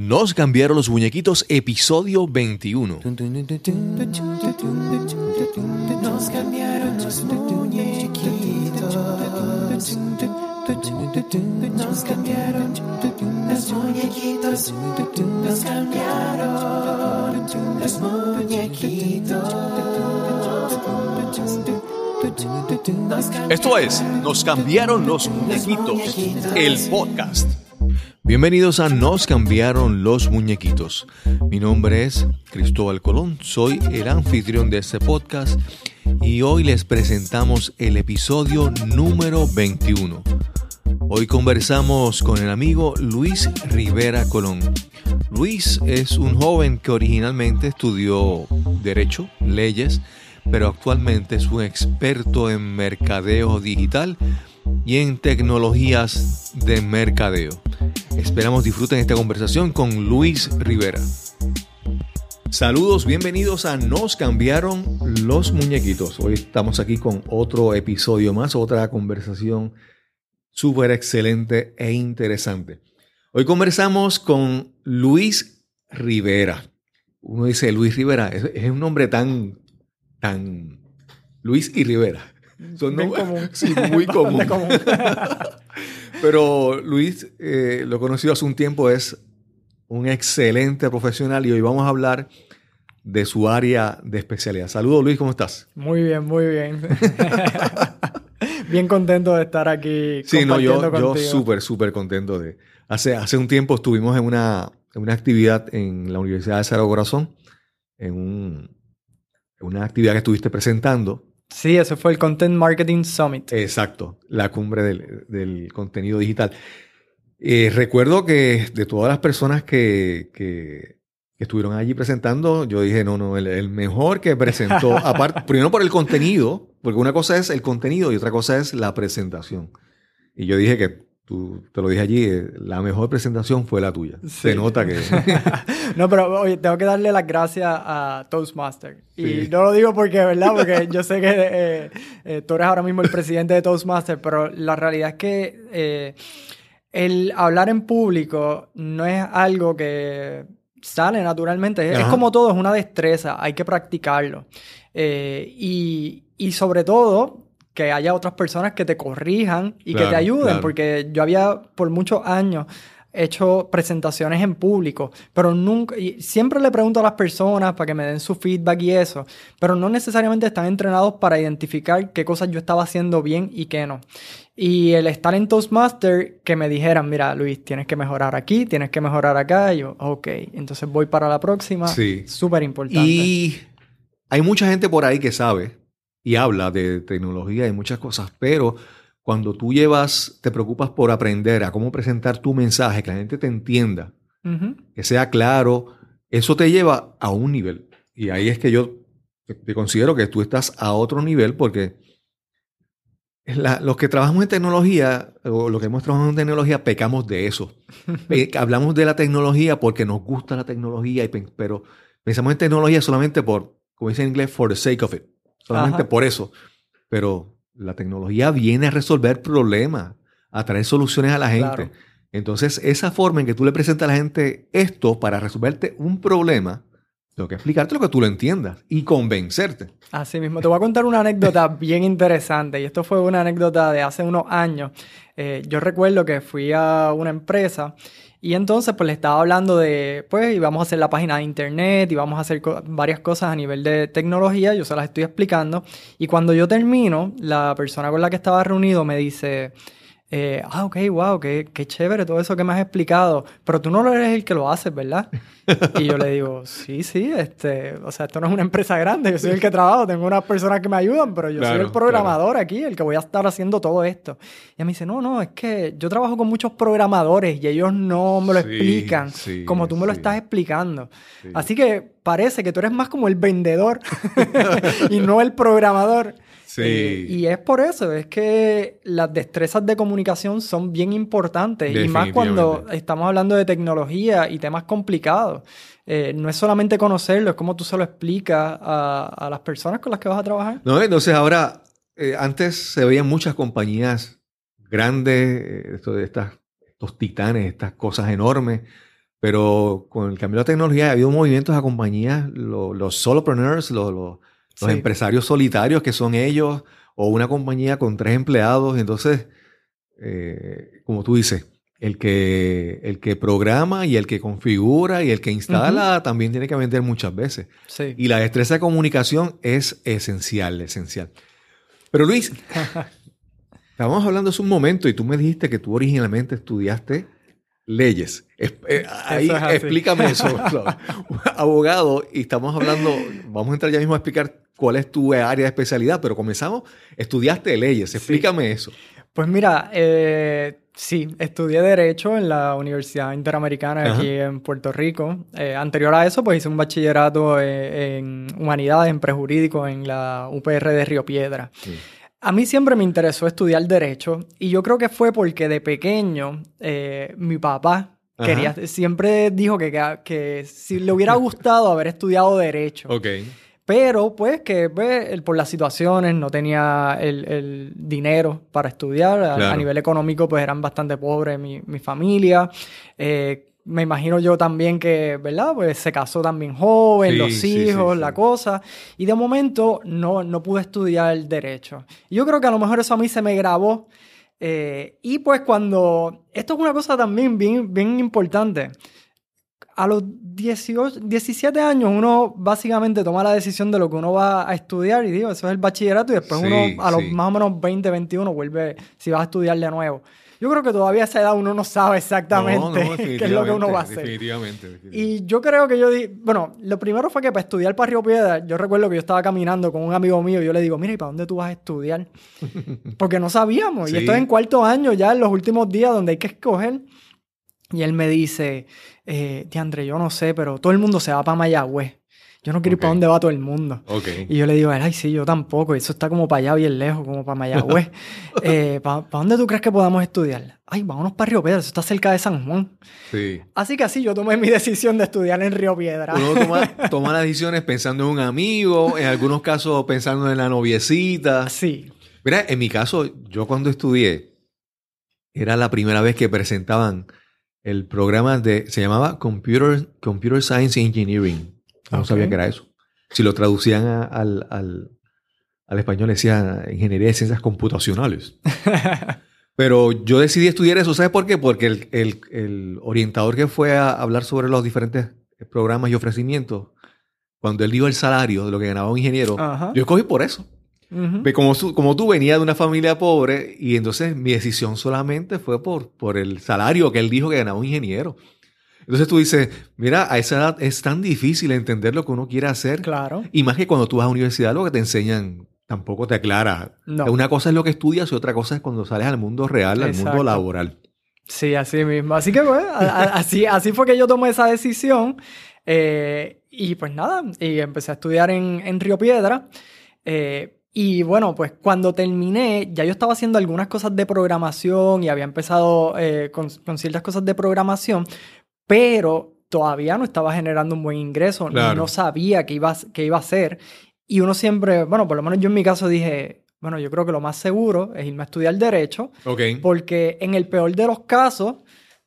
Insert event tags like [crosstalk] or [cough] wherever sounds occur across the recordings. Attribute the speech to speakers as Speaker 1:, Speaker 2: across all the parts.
Speaker 1: Nos cambiaron los muñequitos, episodio 21.
Speaker 2: Nos cambiaron los muñequitos. Nos cambiaron los muñequitos. Nos cambiaron los muñequitos.
Speaker 1: Esto es Nos cambiaron los muñequitos, el podcast. Bienvenidos a Nos cambiaron los muñequitos. Mi nombre es Cristóbal Colón, soy el anfitrión de este podcast y hoy les presentamos el episodio número 21. Hoy conversamos con el amigo Luis Rivera Colón. Luis es un joven que originalmente estudió Derecho, Leyes, pero actualmente es un experto en mercadeo digital y en tecnologías de mercadeo. Esperamos disfruten esta conversación con Luis Rivera. Saludos, bienvenidos a Nos cambiaron los muñequitos. Hoy estamos aquí con otro episodio más, otra conversación súper excelente e interesante. Hoy conversamos con Luis Rivera. Uno dice Luis Rivera, es, un nombre tan, tan Luis y Rivera.
Speaker 2: Son muy común. [laughs]
Speaker 1: Sí, muy común. [laughs] Pero Luis, eh, lo conocido hace un tiempo, es un excelente profesional y hoy vamos a hablar de su área de especialidad. Saludos Luis, ¿cómo estás?
Speaker 2: Muy bien, muy bien. [laughs] bien contento de estar aquí.
Speaker 1: Sí, no, yo, yo súper, súper contento de... Hace, hace un tiempo estuvimos en una, en una actividad en la Universidad de Cerro Corazón, en, un, en una actividad que estuviste presentando
Speaker 2: Sí, ese fue el Content Marketing Summit.
Speaker 1: Exacto, la cumbre del, contenido digital. Eh, recuerdo que de todas las personas que, que, estuvieron allí presentando, yo dije, no, no, el, mejor que presentó, [laughs] aparte, primero por el contenido, porque una cosa es el contenido y otra cosa es la presentación. Y yo dije que te lo dije allí, eh, la mejor presentación fue la tuya. Se nota que... [laughs]
Speaker 2: no, pero oye, tengo que darle las gracias a Toastmaster. Y no lo digo porque, ¿verdad? Porque yo sé que eh, eh, tú eres ahora mismo el presidente de Toastmaster, pero la realidad es que el hablar en público no es algo que sale naturalmente. Es como todo, es una destreza, hay que practicarlo. y, y sobre todo, que haya otras personas que te corrijan y que te ayuden, porque yo había por muchos años hecho presentaciones en público, pero nunca, y siempre le pregunto a las personas para que me den su feedback y eso, pero no necesariamente están entrenados para identificar qué cosas yo estaba haciendo bien y qué no. Y el estar en Toastmaster, que me dijeran, mira, Luis, tienes que mejorar aquí, tienes que mejorar acá, y yo, ok, entonces voy para la próxima. Sí. Súper importante.
Speaker 1: Y hay mucha gente por ahí que sabe y habla de tecnología y muchas cosas, pero cuando tú llevas, te preocupas por aprender a cómo presentar tu mensaje, que la gente te entienda, que sea claro, eso te lleva a un nivel. Y ahí es que yo te considero que tú estás a otro nivel porque los que trabajamos en tecnología, o los que hemos trabajado en tecnología, pecamos de eso. [laughs] Hablamos de la tecnología porque nos gusta la tecnología, pero pensamos en tecnología solamente por, como dice en inglés, for the sake of it solamente por eso. Pero la tecnología viene a resolver problemas, a traer soluciones a la gente. Entonces, esa forma en que tú le presentas a la gente esto para resolverte un problema, tengo que explicarte lo que tú lo entiendas y convencerte.
Speaker 2: Así mismo, te voy a contar una anécdota [laughs] bien interesante y esto fue una anécdota de hace unos años. Eh, yo recuerdo que fui a una empresa y entonces, pues le estaba hablando de, pues, íbamos a hacer la página de internet, y vamos a hacer varias cosas a nivel de tecnología, yo se las estoy explicando. Y cuando yo termino, la persona con la que estaba reunido me dice, eh, ah, ok, wow, qué, qué, chévere todo eso que me has explicado, pero tú no eres el que lo haces, ¿verdad? Y yo le [laughs] digo, sí, sí, este, o sea, esto no es una empresa grande, yo soy el que trabajo, tengo unas personas que me ayudan, pero yo soy el programador aquí, el que voy a estar haciendo todo esto. Y ella me dice, no, no, es que yo trabajo con muchos programadores y ellos no me lo explican como tú me lo estás explicando. Así que parece que tú eres más como el vendedor [laughs] [laughs] y no el programador. Sí. Eh, y es por eso, es que las destrezas de comunicación son bien importantes y más cuando estamos hablando de tecnología y temas complicados. Eh, no es solamente conocerlo, es como tú se lo explicas a, las personas con las que vas a trabajar.
Speaker 1: No, entonces ahora, eh, antes se veían muchas compañías grandes, esto de estas, estos titanes, estas cosas enormes, Pero con el cambio de la tecnología ha habido movimientos a compañías, los solopreneurs, los, los, empresarios solitarios que son ellos, o una compañía con tres empleados. Entonces, eh, como tú dices, el que, el que programa y el que configura y el que instala también tiene que vender muchas veces. Y la destreza de comunicación es esencial, esencial. Pero Luis, [laughs] estábamos hablando hace un momento y tú me dijiste que tú originalmente estudiaste leyes. Eh, ahí, explícame eso. [laughs] Abogado, y estamos hablando, vamos a entrar ya mismo a explicar cuál es tu área de especialidad, pero comenzamos, estudiaste leyes, explícame eso.
Speaker 2: Pues mira, eh, Sí, estudié Derecho en la Universidad Interamericana aquí en Puerto Rico. Eh, anterior a eso, pues hice un bachillerato eh, en, Humanidades, en Prejurídico, en la UPR de Río Piedra. A mí siempre me interesó estudiar Derecho y yo creo que fue porque de pequeño eh, mi papá quería, siempre dijo que, que, si le hubiera [laughs] gustado haber estudiado Derecho.
Speaker 1: Okay.
Speaker 2: Pero pues que pues, por las situaciones no tenía el, dinero para estudiar. A, nivel económico pues eran bastante pobres mi, mi familia. Eh, me imagino yo también que, ¿verdad? Pues se casó también joven, los hijos, la cosa. Y de momento no, no pude estudiar el derecho. yo creo que a lo mejor eso a mí se me grabó. Eh, y pues cuando... Esto es una cosa también bien, bien importante a los 18, 17 años uno básicamente toma la decisión de lo que uno va a estudiar y digo, eso es el bachillerato y después uno a los más o menos 20, 21 vuelve si va a estudiar de nuevo. Yo creo que todavía a esa edad uno no sabe exactamente [laughs] qué es lo que uno va a hacer.
Speaker 1: Definitivamente,
Speaker 2: Y yo creo que yo di, bueno, lo primero fue que para estudiar para Río Piedra, yo recuerdo que yo estaba caminando con un amigo mío y yo le digo, mira, ¿y para dónde tú vas a estudiar? [laughs] Porque no sabíamos. Y estoy en cuarto año ya en los últimos días donde hay que escoger. Y él me dice, eh, André, yo no sé, pero todo el mundo se va para Mayagüez. Yo no quiero ir para donde va todo el mundo. Y yo le digo, ay, sí, yo tampoco. Eso está como para allá bien lejos, como para Mayagüez. [laughs] eh, ¿Para dónde tú crees que podamos estudiar? Ay, vámonos para Río Piedra, eso está cerca de San Juan.
Speaker 1: Sí.
Speaker 2: Así que así yo tomé mi decisión de estudiar en Río Piedra.
Speaker 1: Uno toma, [laughs] toma las decisiones pensando en un amigo, en algunos casos pensando en la noviecita.
Speaker 2: Sí.
Speaker 1: Mira, en mi caso, yo cuando estudié, era la primera vez que presentaban el programa de, se llamaba Computer, Computer Science Engineering. No sabía que era eso. Si lo traducían al, al, al, español decía Ingeniería de Ciencias Computacionales. [laughs] Pero yo decidí estudiar eso. ¿Sabes por qué? Porque el, el, el, orientador que fue a hablar sobre los diferentes programas y ofrecimientos, cuando él dio el salario de lo que ganaba un ingeniero, yo escogí por eso como, como tú venía de una familia pobre y entonces mi decisión solamente fue por, por el salario que él dijo que ganaba un ingeniero. Entonces tú dices, mira, a esa edad es tan difícil entender lo que uno quiere hacer.
Speaker 2: Claro.
Speaker 1: Y más que cuando tú vas a la universidad, lo que te enseñan tampoco te aclara. Una cosa es lo que estudias y otra cosa es cuando sales al mundo real, al mundo laboral.
Speaker 2: Sí, así mismo. Así que, bueno, así, así fue que yo tomé esa decisión. Eh, y pues nada, y empecé a estudiar en, en Río Piedra. Eh, y bueno, pues cuando terminé, ya yo estaba haciendo algunas cosas de programación y había empezado eh, con, ciertas cosas de programación, pero todavía no estaba generando un buen ingreso, no sabía qué iba, qué iba a hacer. Y uno siempre, bueno, por lo menos yo en mi caso dije, bueno, yo creo que lo más seguro es irme a estudiar derecho, porque en el peor de los casos,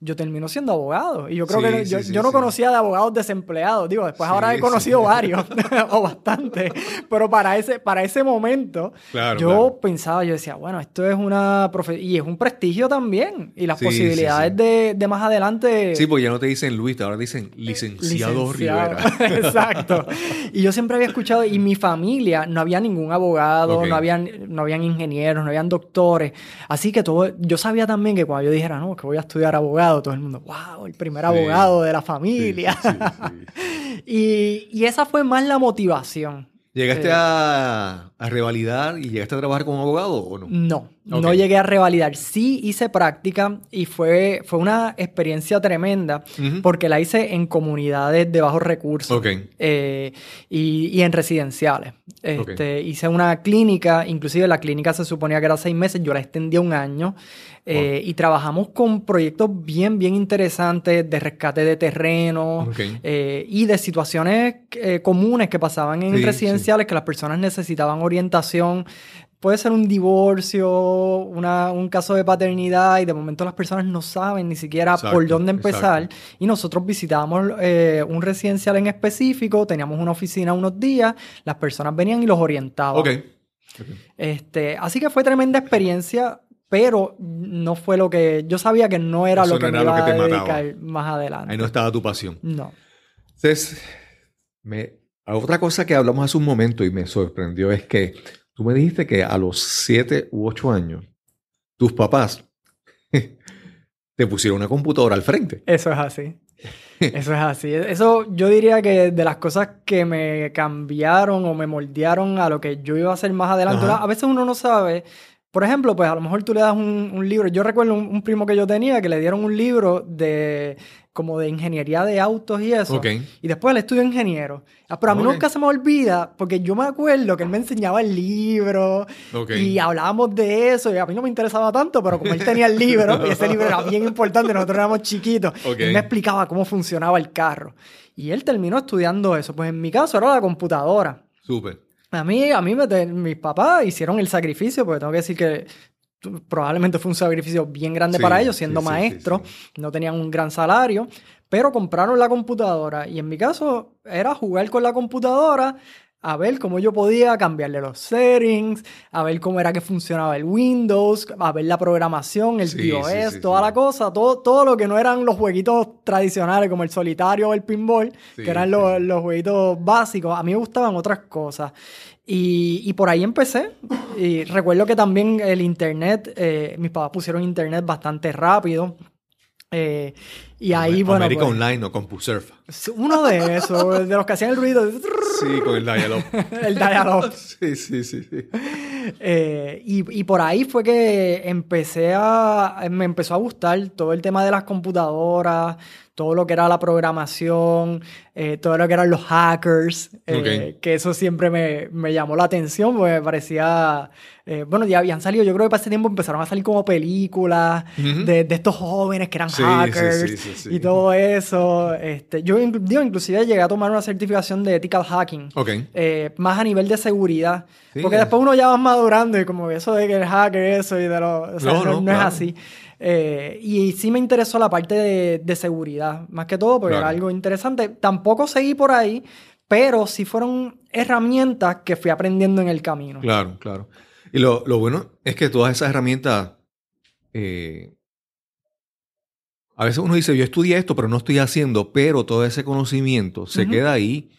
Speaker 2: yo termino siendo abogado. Y yo creo que yo, no conocía de abogados desempleados. Digo, después ahora he conocido varios, [laughs] [laughs] o bastante. Pero para ese, para ese momento, yo pensaba, yo decía, bueno, esto es una y es un prestigio también. Y las posibilidades de, de, más adelante.
Speaker 1: Sí, porque ya no te dicen Luis, ahora dicen licenciado, Rivera. [laughs]
Speaker 2: Exacto. Y yo siempre había escuchado, y mi familia no había ningún abogado, no, habían, no habían ingenieros, no habían doctores. Así que todo, yo sabía también que cuando yo dijera, no, que voy a estudiar abogado, todo el mundo, wow, el primer abogado de la familia. [laughs] y, y, esa fue más la motivación.
Speaker 1: ¿Llegaste eh, a, a, revalidar y llegaste a trabajar como abogado o no?
Speaker 2: No, no llegué a revalidar. Sí hice práctica y fue, fue una experiencia tremenda porque la hice en comunidades de bajos recursos eh, y, y, en residenciales. Este, Hice una clínica, inclusive la clínica se suponía que era seis meses, yo la extendí a un año. Eh, y trabajamos con proyectos bien, bien interesantes de rescate de terreno eh, y de situaciones comunes que pasaban en residenciales que las personas necesitaban orientación puede ser un divorcio, una, un caso de paternidad y de momento las personas no saben ni siquiera por dónde empezar. Y nosotros visitábamos eh, un residencial en específico, teníamos una oficina unos días, las personas venían y los orientaban. Este, así que fue tremenda experiencia, pero no fue lo que yo sabía que no era lo que me iba a dedicar más adelante.
Speaker 1: Ahí no estaba tu pasión.
Speaker 2: No.
Speaker 1: Entonces, me, otra cosa que hablamos hace un momento y me sorprendió es que tú me dijiste que a los siete u ocho años, tus papás [laughs] te pusieron una computadora al frente.
Speaker 2: Eso es así. [laughs] Eso es así. Eso yo diría que de las cosas que me cambiaron o me moldearon a lo que yo iba a hacer más adelante. A veces uno no sabe. Por ejemplo, pues a lo mejor tú le das un, libro. Yo recuerdo un, primo que yo tenía que le dieron un libro de como de ingeniería de autos y eso. Y después el estudio ingeniero. Ah, pero a mí nunca se me olvida, porque yo me acuerdo que él me enseñaba el libro y hablábamos de eso y a mí no me interesaba tanto, pero como él tenía el libro y ese libro era [laughs] bien importante, nosotros éramos chiquitos, él me explicaba cómo funcionaba el carro. Y él terminó estudiando eso. Pues en mi caso era la computadora.
Speaker 1: Súper.
Speaker 2: A mí, a mí me, mis papás hicieron el sacrificio, porque tengo que decir que probablemente fue un sacrificio bien grande para ellos, siendo maestros, no tenían un gran salario, pero compraron la computadora. Y en mi caso era jugar con la computadora a ver cómo yo podía cambiarle los settings, a ver cómo era que funcionaba el Windows, a ver la programación, el BIOS, toda la cosa, todo, todo lo que no eran los jueguitos tradicionales como el solitario o el pinball, que eran los, los jueguitos básicos. A mí me gustaban otras cosas. Y, por ahí empecé. Y recuerdo que también el internet, eh, mis papás pusieron internet bastante rápido. Eh, y ahí, bueno.
Speaker 1: América pues, Online o CompuServe.
Speaker 2: Uno de esos, de los que hacían el ruido.
Speaker 1: Sí, con el dial [laughs]
Speaker 2: el dial [laughs]
Speaker 1: sí, sí, sí. sí.
Speaker 2: Eh, y, y, por ahí fue que empecé a. Me empezó a gustar todo el tema de las computadoras, todo lo que era la programación, eh, todo lo que eran los hackers, eh, que eso siempre me, me, llamó la atención, porque me parecía, eh, bueno, ya habían salido, yo creo que para ese tiempo empezaron a salir como películas de, de, estos jóvenes que eran hackers y todo eso. Este, yo, yo, inclusive llegué a tomar una certificación de ethical hacking, más a nivel de seguridad, porque después uno ya va madurando y como eso de que el hacker, eso y de lo... no, no es así. Eh, y sí me interesó la parte de, seguridad, más que todo, porque era algo interesante. Tampoco seguí por ahí, pero sí fueron herramientas que fui aprendiendo en el camino.
Speaker 1: Claro, claro. Y lo, bueno es que todas esas herramientas, eh, a veces uno dice, yo estudié esto, pero no estoy haciendo, pero todo ese conocimiento se queda ahí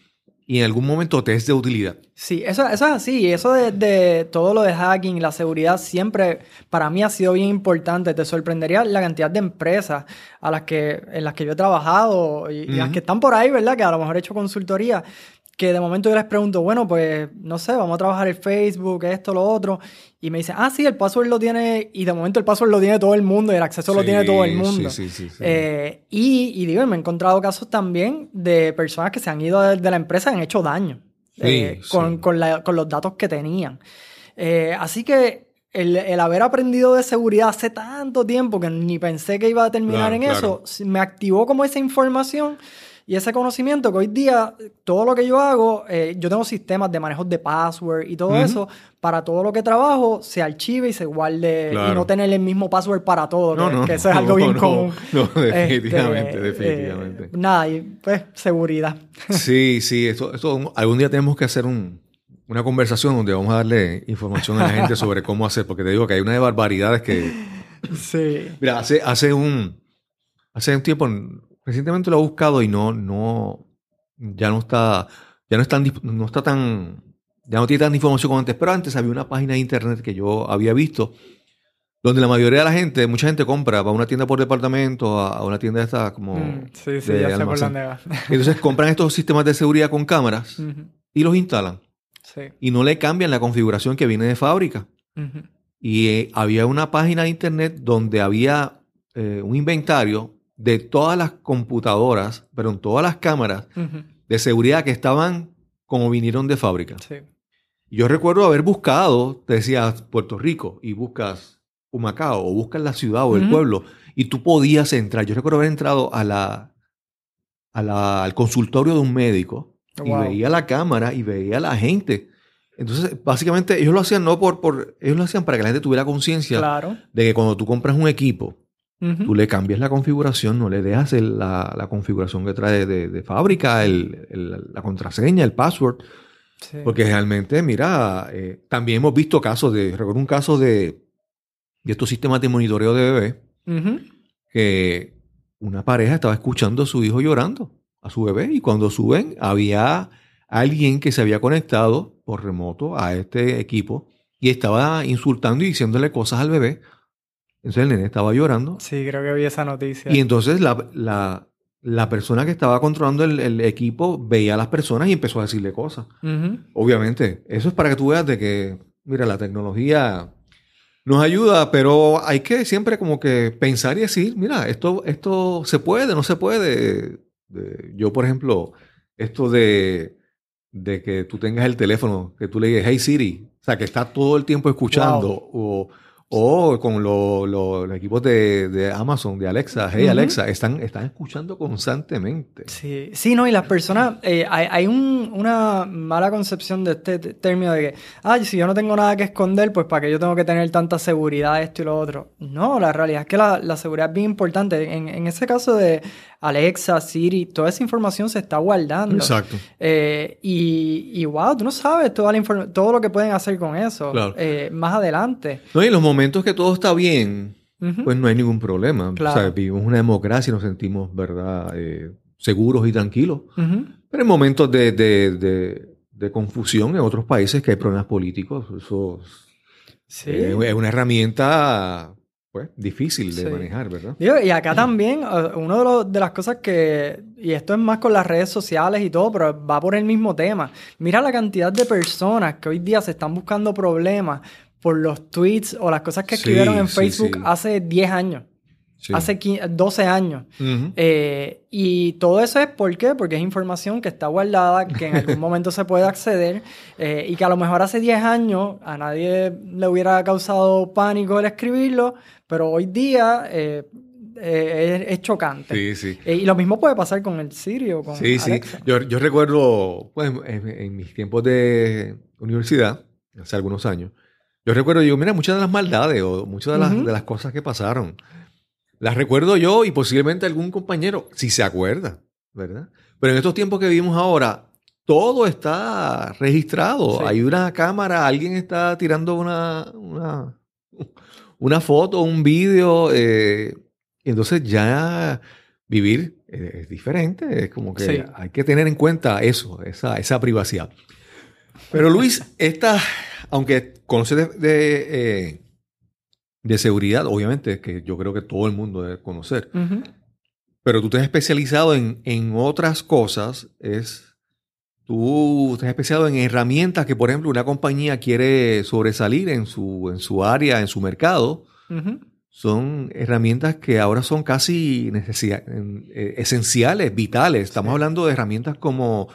Speaker 1: y en algún momento te es de utilidad.
Speaker 2: Sí, eso, eso es así. Eso de, todo lo de hacking la seguridad siempre para mí ha sido bien importante. Te sorprendería la cantidad de empresas a las que, en las que yo he trabajado y, y las que están por ahí, ¿verdad? Que a lo mejor he hecho consultoría que de momento yo les pregunto, bueno, pues no sé, vamos a trabajar el Facebook, esto, lo otro, y me dicen, ah, sí, el password lo tiene, y de momento el password lo tiene todo el mundo, y el acceso lo tiene todo el mundo. Sí, sí, sí, eh, y, y, digo, me he encontrado casos también de personas que se han ido de, la empresa y han hecho daño eh, con, con, la, con, los datos que tenían. Eh, así que el, el, haber aprendido de seguridad hace tanto tiempo que ni pensé que iba a terminar en eso, me activó como esa información y ese conocimiento que hoy día, todo lo que yo hago, eh, yo tengo sistemas de manejo de password y todo eso, para todo lo que trabajo se archive y se guarde y no tener el mismo password para todo, que, eso es algo bien común.
Speaker 1: No, definitivamente, este, definitivamente.
Speaker 2: Eh, nada, y pues seguridad.
Speaker 1: Sí, sí, esto, esto algún día tenemos que hacer una conversación donde vamos a darle información a la gente sobre cómo hacer, porque te digo que hay una de barbaridades que... [laughs]
Speaker 2: Sí.
Speaker 1: Mira, hace, hace un... Hace un tiempo Recientemente lo he buscado y no, no, ya no está, ya no está, no está tan, ya no tiene tanta información como antes, pero antes había una página de internet que yo había visto donde la mayoría de la gente, mucha gente compra, va a una tienda por departamento, a, una tienda de estas como... Mm,
Speaker 2: sí, sí, ya sé por dónde va. [laughs]
Speaker 1: Entonces compran estos sistemas de seguridad con cámaras y los instalan. Sí. Y no le cambian la configuración que viene de fábrica. Y eh, había una página de internet donde había eh, un inventario de todas las computadoras, pero todas las cámaras de seguridad que estaban como vinieron de fábrica. Yo recuerdo haber buscado, te decías Puerto Rico, y buscas Humacao, o buscas la ciudad o el pueblo, y tú podías entrar. Yo recuerdo haber entrado a la, a la, al consultorio de un médico y veía la cámara y veía a la gente. Entonces, básicamente, ellos lo hacían no por, por ellos lo hacían para que la gente tuviera conciencia
Speaker 2: Claro.
Speaker 1: de que cuando tú compras un equipo, Tú le cambias la configuración, no le dejas el- la, la configuración que trae de, de fábrica, el- el- la contraseña, el password,
Speaker 2: Sí.
Speaker 1: porque realmente, mira, eh, también hemos visto casos de, recuerdo un caso de, de estos sistemas de monitoreo de bebé, que una pareja estaba escuchando a su hijo llorando, a su bebé, y cuando suben había alguien que se había conectado por remoto a este equipo y estaba insultando y diciéndole cosas al bebé. Entonces el nene estaba llorando
Speaker 2: Sí, creo que vi esa noticia.
Speaker 1: y entonces la, la- la persona que estaba controlando el, el equipo veía a las personas y empezó a decirle cosas. Obviamente, eso es para que tú veas de que, mira, la tecnología nos ayuda, pero hay que siempre como que pensar y decir, mira, esto, esto se puede, no se puede. De- yo, por ejemplo, esto de, de que tú tengas el teléfono, que tú le digas, hey Siri, o sea, que está todo el tiempo escuchando, o, o con lo- lo- los equipos de, de Amazon, de Alexa, hey. Alexa, están, están escuchando constantemente.
Speaker 2: Sí, sí, no, y las personas, eh, hay, hay un- una mala concepción de este término de que, ay, si yo no tengo nada que esconder, pues para que yo tengo que tener tanta seguridad, esto y lo otro. No, la realidad es que la, la seguridad es bien importante. En, en ese caso de Alexa, Siri, toda esa información se está guardando.
Speaker 1: Exacto.
Speaker 2: Eh, y, y wow, tú no sabes toda la todo lo que pueden hacer con eso
Speaker 1: Claro.
Speaker 2: eh, más adelante.
Speaker 1: No, y los momentos que todo está bien, pues no hay ningún problema.
Speaker 2: Claro.
Speaker 1: O sea, vivimos una democracia y nos sentimos, ¿verdad?, Eh, seguros y tranquilos. Pero en momentos de, de- de- de confusión en otros países que hay problemas políticos, eso
Speaker 2: Sí.
Speaker 1: es una herramienta pues, difícil de
Speaker 2: Sí.
Speaker 1: manejar, ¿verdad?
Speaker 2: Digo, y acá también, una de, los- de las cosas que, y esto es más con las redes sociales y todo, pero va por el mismo tema. Mira la cantidad de personas que hoy día se están buscando problemas por los tweets o las cosas que
Speaker 1: Sí,
Speaker 2: escribieron en Facebook
Speaker 1: sí.
Speaker 2: hace 10 años, hace 15 12 años. Eh, y todo eso es ¿por qué? Porque es información que está guardada, que en algún [laughs] momento se puede acceder eh, y que a lo mejor hace 10 años a nadie le hubiera causado pánico el escribirlo, pero hoy día eh, eh, es, es chocante.
Speaker 1: Sí, sí.
Speaker 2: Eh, y lo mismo puede pasar con el Siri o con
Speaker 1: Sí, sí. Yo, yo recuerdo, pues, en, en mis tiempos de universidad, hace algunos años, yo recuerdo, yo, mira, muchas de las maldades o muchas de las,
Speaker 2: Ujú.
Speaker 1: de las cosas que pasaron, las recuerdo yo y posiblemente algún compañero, si se acuerda, ¿verdad? Pero en estos tiempos que vivimos ahora, todo está registrado.
Speaker 2: Sí.
Speaker 1: Hay una cámara, alguien está tirando una, una, una foto, un vídeo, eh, entonces ya vivir eh, es diferente, es como que
Speaker 2: Sí.
Speaker 1: hay que tener en cuenta eso, esa, esa privacidad. Pero Luis, esta, aunque conoces de, de, eh, de seguridad, obviamente, que yo creo que todo el mundo debe conocer, pero tú te has especializado en, en otras cosas, es, tú te has especializado en herramientas que, por ejemplo, una compañía quiere sobresalir en su, en su área, en su mercado, son herramientas que ahora son casi eh, esenciales, vitales. Estamos
Speaker 2: Sí.
Speaker 1: hablando de herramientas como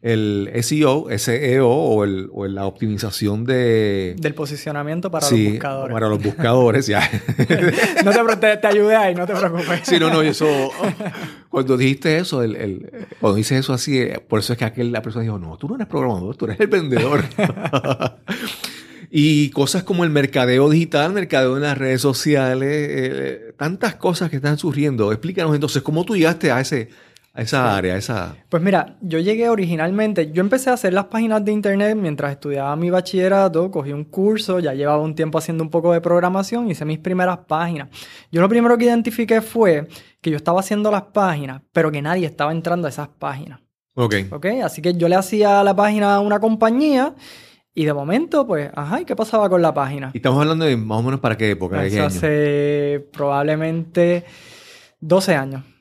Speaker 1: el SEO, SEO o, el- o la optimización de...
Speaker 2: Del posicionamiento para
Speaker 1: Sí,
Speaker 2: los buscadores.
Speaker 1: Para los [laughs] buscadores, ya. [laughs]
Speaker 2: no te, te, te ayudé ahí, no te preocupes.
Speaker 1: Sí, no, no, eso. [laughs] Cuando dijiste eso, el, el- cuando dices eso así, eh, por eso es que aquel, la persona dijo: No, tú no eres programador, tú eres el vendedor. y cosas como el mercadeo digital, mercadeo en las redes sociales, eh, tantas cosas que están surgiendo. Explícanos entonces cómo tú llegaste a, ese, a esa área, a esa.
Speaker 2: Pues mira, yo llegué originalmente, yo empecé a hacer las páginas de internet mientras estudiaba mi bachillerato, cogí un curso, ya llevaba un tiempo haciendo un poco de programación, hice mis primeras páginas. Yo lo primero que identifiqué fue que yo estaba haciendo las páginas, pero que nadie estaba entrando a esas páginas.
Speaker 1: Ok.
Speaker 2: ¿Ok? Así que yo le hacía la página a una compañía y de momento, pues, ajá, ¿y qué pasaba con la página?
Speaker 1: Y estamos hablando de más o menos para qué época,
Speaker 2: Eso hace probablemente 12 años.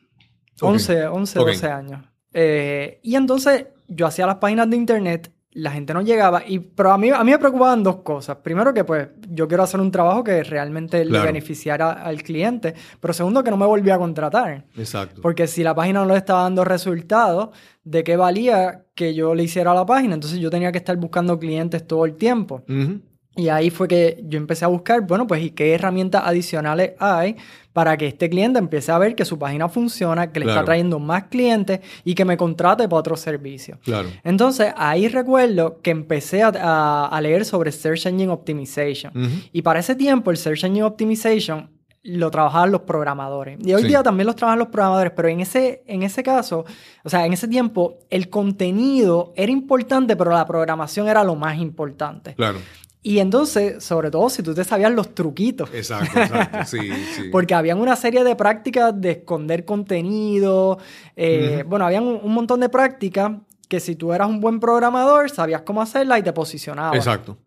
Speaker 1: Ok.
Speaker 2: 11, 11
Speaker 1: Ok.
Speaker 2: 12 años. Eh, y entonces yo hacía las páginas de internet, la gente no llegaba, y, pero a mí, a mí me preocupaban dos cosas. Primero que pues yo quiero hacer un trabajo que realmente le beneficiara al cliente, pero segundo que no me volvía a contratar.
Speaker 1: Exacto.
Speaker 2: Porque si la página no le estaba dando resultados, ¿de qué valía que yo le hiciera la página? Entonces yo tenía que estar buscando clientes todo el tiempo.
Speaker 1: Ujú.
Speaker 2: Y ahí fue que yo empecé a buscar, bueno, pues, ¿y qué herramientas adicionales hay para que este cliente empiece a ver que su página funciona, que le está trayendo más clientes y que me contrate para otro servicio?
Speaker 1: Claro.
Speaker 2: Entonces, ahí recuerdo que empecé a, leer sobre Search Engine Optimization. Y para ese tiempo, el Search Engine Optimization lo trabajaban los programadores. Y hoy día también los trabajan los programadores, pero en ese, en ese caso, o sea, en ese tiempo, el contenido era importante, pero la programación era lo más importante.
Speaker 1: Claro.
Speaker 2: Y entonces, sobre todo si tú te sabías los truquitos.
Speaker 1: Exacto, exacto, sí, [laughs] sí.
Speaker 2: Porque habían una serie de prácticas de esconder contenido. Eh, bueno, habían un, montón de prácticas que si tú eras un buen programador, sabías cómo hacerla y te posicionabas.
Speaker 1: Exacto.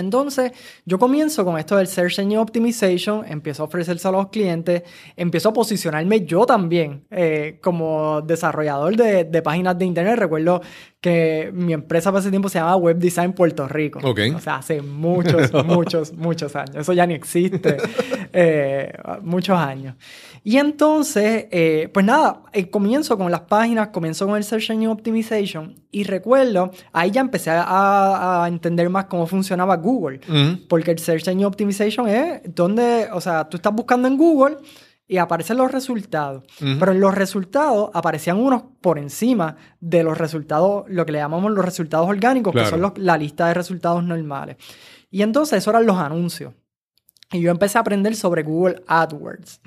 Speaker 2: Entonces, yo comienzo con esto del Search Engine Optimization, empiezo a ofrecerse a los clientes, empiezo a posicionarme yo también eh, como desarrollador de, de, páginas de internet. Recuerdo que mi empresa para ese tiempo se llama Web Design Puerto Rico.
Speaker 1: Okay.
Speaker 2: O sea, hace muchos, [laughs] muchos, muchos años. Eso ya ni existe. Eh, muchos años. Y entonces, eh, pues nada, eh, comienzo con las páginas, comienzo con el Search Engine Optimization y recuerdo, ahí ya empecé a, entender más cómo funcionaba Google. Porque el Search Engine Optimization es donde, o sea, tú estás buscando en Google y aparecen los resultados. Pero en los resultados aparecían unos por encima de los resultados, lo que le llamamos los resultados orgánicos, que son la lista de resultados normales. Y entonces eso eran los anuncios. Y yo empecé a aprender sobre Google AdWords,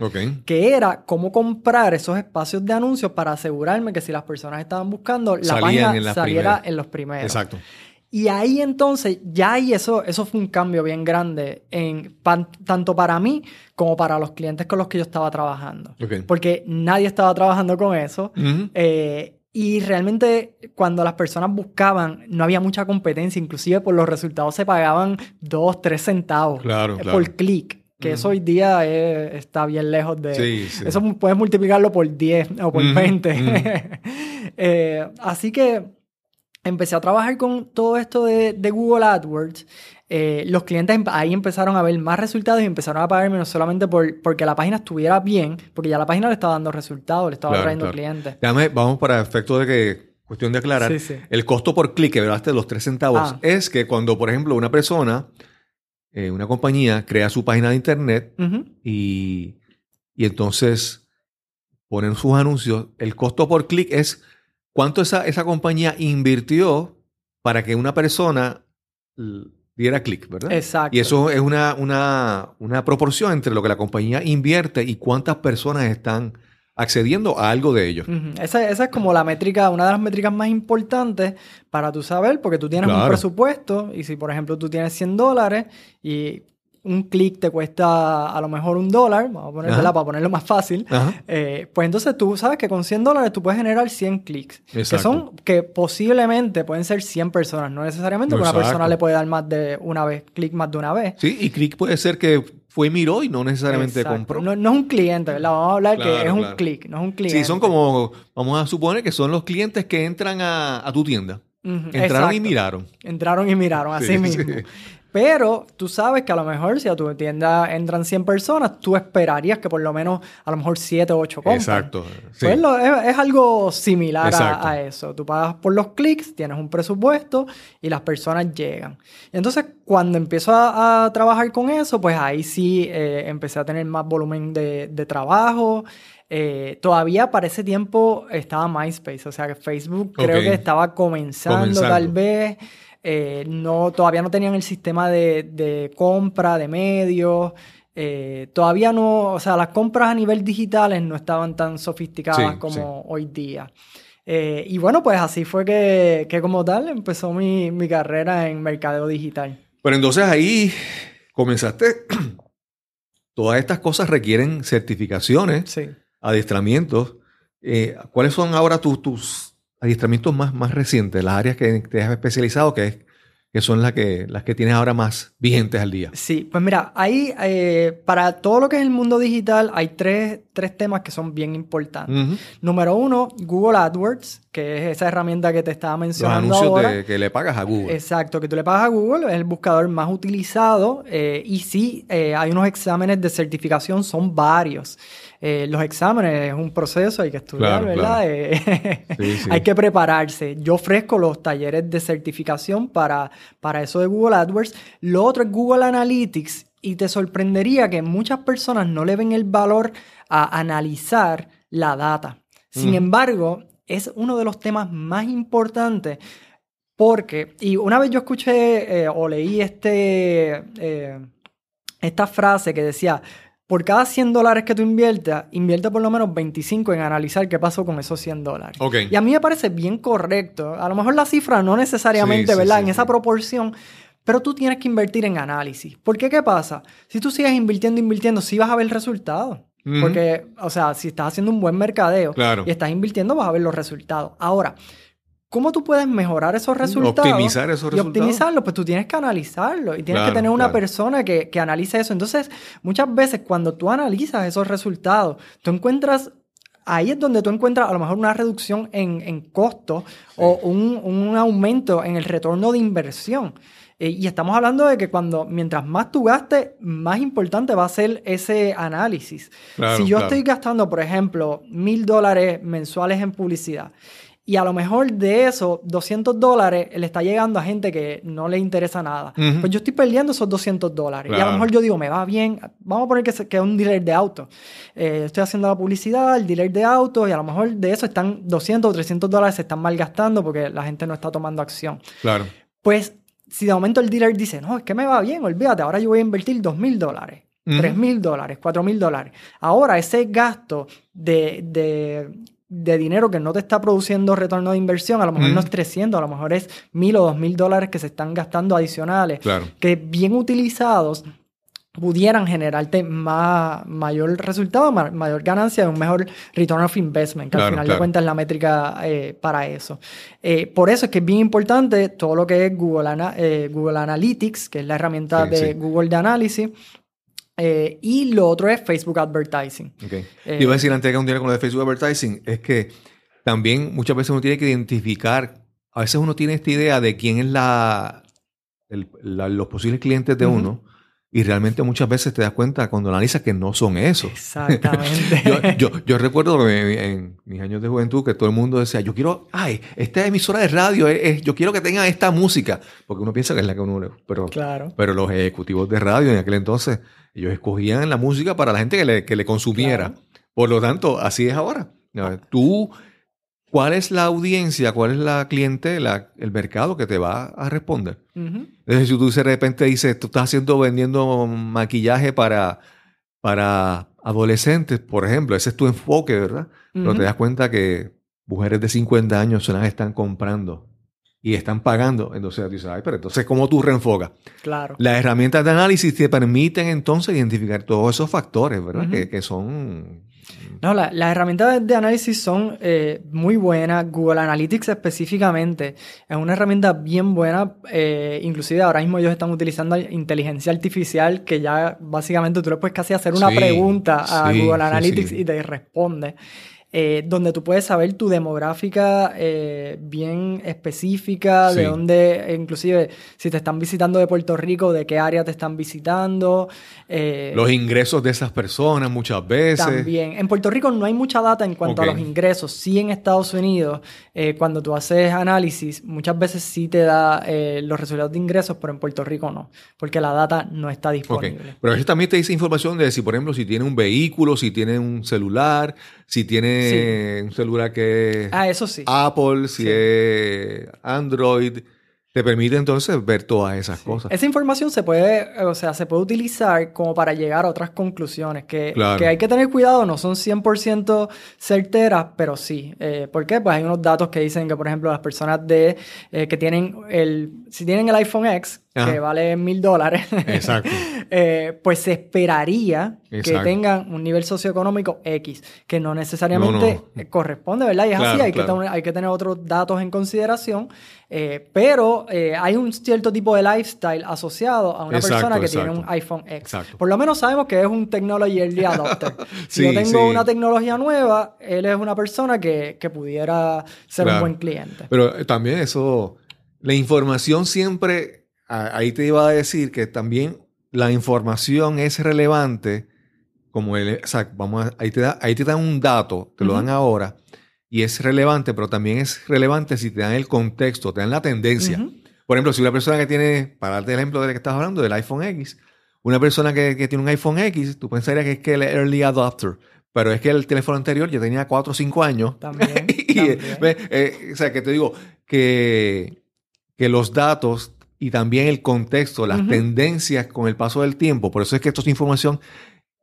Speaker 2: que era cómo comprar esos espacios de anuncios para asegurarme que si las personas estaban buscando, la página saliera en los primeros.
Speaker 1: Exacto.
Speaker 2: Y ahí entonces, ya ahí eso, eso fue un cambio bien grande, en, tanto para mí como para los clientes con los que yo estaba trabajando. Porque nadie estaba trabajando con eso. eh, y realmente cuando las personas buscaban, no había mucha competencia, inclusive por los resultados se pagaban 2, 3 centavos eh, por clic, que eso hoy día está bien lejos de... Sí, sí. Eso puedes multiplicarlo por 10 o por 20. [laughs] Eh, así que empecé a trabajar con todo esto de, de Google AdWords eh, los clientes ahí empezaron a ver más resultados y empezaron a pagarme no solamente por, porque la página estuviera bien, porque ya la página le estaba dando resultados, le estaba trayendo clientes.
Speaker 1: Déjame, vamos para efecto de que, cuestión de aclarar, el costo por clic que hablaste de los tres centavos ah. es que cuando, por ejemplo, una persona, eh, una compañía, crea su página de internet y, y entonces ponen sus anuncios, el costo por clic es cuánto esa, esa compañía invirtió para que una persona diera clic, ¿verdad?
Speaker 2: Exacto.
Speaker 1: Y eso es una, una, una, proporción entre lo que la compañía invierte y cuántas personas están accediendo a algo de ello.
Speaker 2: esa, esa, es como la métrica, una de las métricas más importantes para tú saber, porque tú tienes un presupuesto y si, por ejemplo, tú tienes 100 dólares y un clic te cuesta a lo mejor un dólar, vamos a ponerla para ponerlo más fácil, eh, pues entonces tú sabes que con 100 dólares tú puedes generar 100 clics, que son, que posiblemente pueden ser 100 personas, no necesariamente una persona le puede dar más de una vez, clic más de una vez.
Speaker 1: Sí, y clic puede ser que fue y miró y no necesariamente compró.
Speaker 2: No, no, es un cliente, ¿verdad? Vamos a hablar que es un clic, no es un cliente.
Speaker 1: Sí, son como, vamos a suponer que son los clientes que entran a, tu tienda. Entraron y miraron.
Speaker 2: Entraron y miraron, así mismo. Pero tú sabes que a lo mejor si a tu tienda entran 100 personas, tú esperarías que por lo menos a lo mejor 7 o 8 compren.
Speaker 1: Exacto.
Speaker 2: Pues es, algo similar a, eso. Tú pagas por los clics, tienes un presupuesto y las personas llegan. Entonces, cuando empiezo a, trabajar con eso, pues ahí sí eh, empecé a tener más volumen de, trabajo. Eh, todavía para ese tiempo estaba MySpace, o sea que Facebook creo que estaba comenzando, tal vez. Eh, no, todavía no tenían el sistema de, compra de medios. Eh, todavía no, o sea, las compras a nivel digital no estaban tan sofisticadas como hoy día. Eh, y bueno, pues así fue que, como tal empezó mi, carrera en mercadeo digital.
Speaker 1: Pero entonces ahí comenzaste, [clears throat] todas estas cosas requieren certificaciones, adiestramientos. ¿Cuáles son ahora tus, tus adiestramientos más, más recientes, las áreas que te has especializado, que, que son las que, las que tienes ahora más vigentes al día?
Speaker 2: Sí, pues mira, ahí eh, para todo lo que es el mundo digital hay tres, temas que son bien importantes. Número uno, Google AdWords, que es esa herramienta que te estaba mencionando.
Speaker 1: Los anuncios que le pagas a Google.
Speaker 2: Exacto, que tú le pagas a Google, es el buscador más utilizado eh, y sí, eh, hay unos exámenes de certificación, son varios. Eh, los exámenes es un proceso, hay que estudiar, ¿verdad? Eh, [laughs] hay que prepararse. Yo ofrezco los talleres de certificación para, para eso de Google AdWords. Lo otro es Google Analytics y te sorprendería que muchas personas no le ven el valor a analizar la data. Sin embargo, es uno de los temas más importantes porque, y una vez yo escuché o leí este, esta frase que decía, por cada 100 dólares que tú inviertas, invierte por lo menos 25 en analizar qué pasó con esos 100 dólares. Y a mí me parece bien correcto. A lo mejor la cifra no necesariamente, ¿verdad? en esa proporción, pero tú tienes que invertir en análisis. ¿Por qué? ¿Qué pasa? Si tú sigues invirtiendo, invirtiendo, sí vas a ver el resultado. Porque, o sea, si estás haciendo un buen mercadeo y estás invirtiendo, vas a ver los resultados. Ahora, ¿Cómo tú puedes mejorar esos resultados?
Speaker 1: Optimizar esos resultados.
Speaker 2: Y optimizarlo, pues tú tienes que analizarlo y tienes que tener una persona que, que analice eso. Entonces, muchas veces cuando tú analizas esos resultados, tú encuentras ahí es donde tú encuentras a lo mejor una reducción en, en costos o un, un, aumento en el retorno de inversión. Eh, y estamos hablando de que cuando, mientras más tú gastes, más importante va a ser ese análisis. si yo estoy gastando, por ejemplo, mil dólares mensuales en publicidad y a lo mejor de eso, 200 dólares le está llegando a gente que no le interesa nada. Pues yo estoy perdiendo esos 200 dólares. Y a lo mejor yo digo, me va bien. Vamos a poner que, que es un dealer de autos. Eh, estoy haciendo la publicidad, el dealer de autos, y a lo mejor de eso están 200 o 300 dólares se están malgastando porque la gente no está tomando acción.
Speaker 1: Claro.
Speaker 2: Pues si de momento el dealer dice, no, es que me va bien, olvídate, ahora yo voy a invertir 2.000 dólares. $3,000 mil dólares, cuatro mil dólares. Ahora ese gasto de, de, de dinero que no te está produciendo retorno de inversión, a lo mejor no es 300, a lo mejor es 1000 o 2000 dólares que se están gastando adicionales, que bien utilizados pudieran generarte más, mayor resultado, mayor ganancia, un mejor return of investment, que al final de cuentas es la métrica eh, para eso. Eh, por eso es que es bien importante todo lo que es Google, eh, Google Analytics, que es la herramienta de Google de análisis, eh, y lo otro es Facebook Advertising.
Speaker 1: Okay. Eh, iba a decir antes de que un con lo de Facebook Advertising, es que también muchas veces uno tiene que identificar, a veces uno tiene esta idea de quién es la, los posibles clientes de uno. Y realmente muchas veces te das cuenta cuando analizas que no son esos.
Speaker 2: Exactamente. [laughs]
Speaker 1: yo, yo, recuerdo en mis años de juventud que todo el mundo decía, yo quiero, ay, esta emisora de radio, es, yo quiero que tenga esta música. Porque uno piensa que es la que uno. Pero, claro. pero los ejecutivos de radio en aquel entonces ellos escogían la música para la gente que le, que le consumiera. Por lo tanto, así es ahora. Tú, ¿cuál es la audiencia, cuál es la clientela, el mercado que te va a responder? Si tú de repente dices, tú estás haciendo, vendiendo maquillaje para, para adolescentes, por ejemplo, ese es tu enfoque, ¿verdad? Pero te das cuenta que mujeres de 50 años se las están comprando y están pagando. Entonces dices, ay, pero entonces, ¿cómo tú reenfocas?
Speaker 2: Claro.
Speaker 1: Las herramientas de análisis te permiten entonces identificar todos esos factores, ¿verdad? que, son...
Speaker 2: No, las herramientas de análisis son eh, muy buenas. Google Analytics específicamente es una herramienta bien buena. Eh, inclusive ahora mismo ellos están utilizando inteligencia artificial que ya básicamente tú le puedes casi hacer una pregunta a Google Analytics y te responde. Eh, donde tú puedes saber tu demográfica eh, bien específica, de dónde, inclusive si te están visitando de Puerto Rico, de qué área te están visitando.
Speaker 1: Eh, los ingresos de esas personas muchas veces.
Speaker 2: También. En Puerto Rico no hay mucha data en cuanto a los ingresos. Sí en Estados Unidos, cuando tú haces análisis, muchas veces sí te da los resultados de ingresos, pero en Puerto Rico no, porque la data no está disponible.
Speaker 1: Pero eso también te dice información de si, por ejemplo, si tiene un vehículo, si tiene un celular, si tiene un celular que es
Speaker 2: ah, eso sí.
Speaker 1: Apple, si es Android, te permite entonces ver todas esas cosas.
Speaker 2: Esa información se puede, o sea, se puede utilizar como para llegar a otras conclusiones que, que hay que tener cuidado, no son 100% certeras, pero sí. Eh, ¿Por qué? Pues hay unos datos que dicen que, por ejemplo, las personas de eh, que tienen el, si tienen el iPhone X, que vale mil dólares, [laughs] eh, pues se esperaría que tengan un nivel socioeconómico X, que no necesariamente corresponde, ¿verdad? Y es así, hay, que tener, hay que tener otros datos en consideración, eh, pero eh, hay un cierto tipo de lifestyle asociado a una persona que tiene un iPhone X. Por lo menos sabemos que es un technology early [laughs] adopter. si yo tengo una tecnología nueva, él es una persona que, que pudiera ser un buen cliente.
Speaker 1: Pero también eso, la información siempre ahí te iba a decir que también la información es relevante como el, o sea, vamos a- ahí, te da, ahí te dan un dato, te lo dan ahora, y es relevante, pero también es relevante si te dan el contexto, te dan la tendencia. Por ejemplo, si una persona que tiene, para darte el ejemplo del que estás hablando, del iPhone X, una persona que, que tiene un iPhone X, tú pensarías que es que el early adopter, pero es que el teléfono anterior ya tenía 4 o 5 años.
Speaker 2: También, [laughs]
Speaker 1: Y,
Speaker 2: también.
Speaker 1: ve, eh, o sea, que te digo que, que los datos y también el contexto, las tendencias con el paso del tiempo, por eso es que esto es información,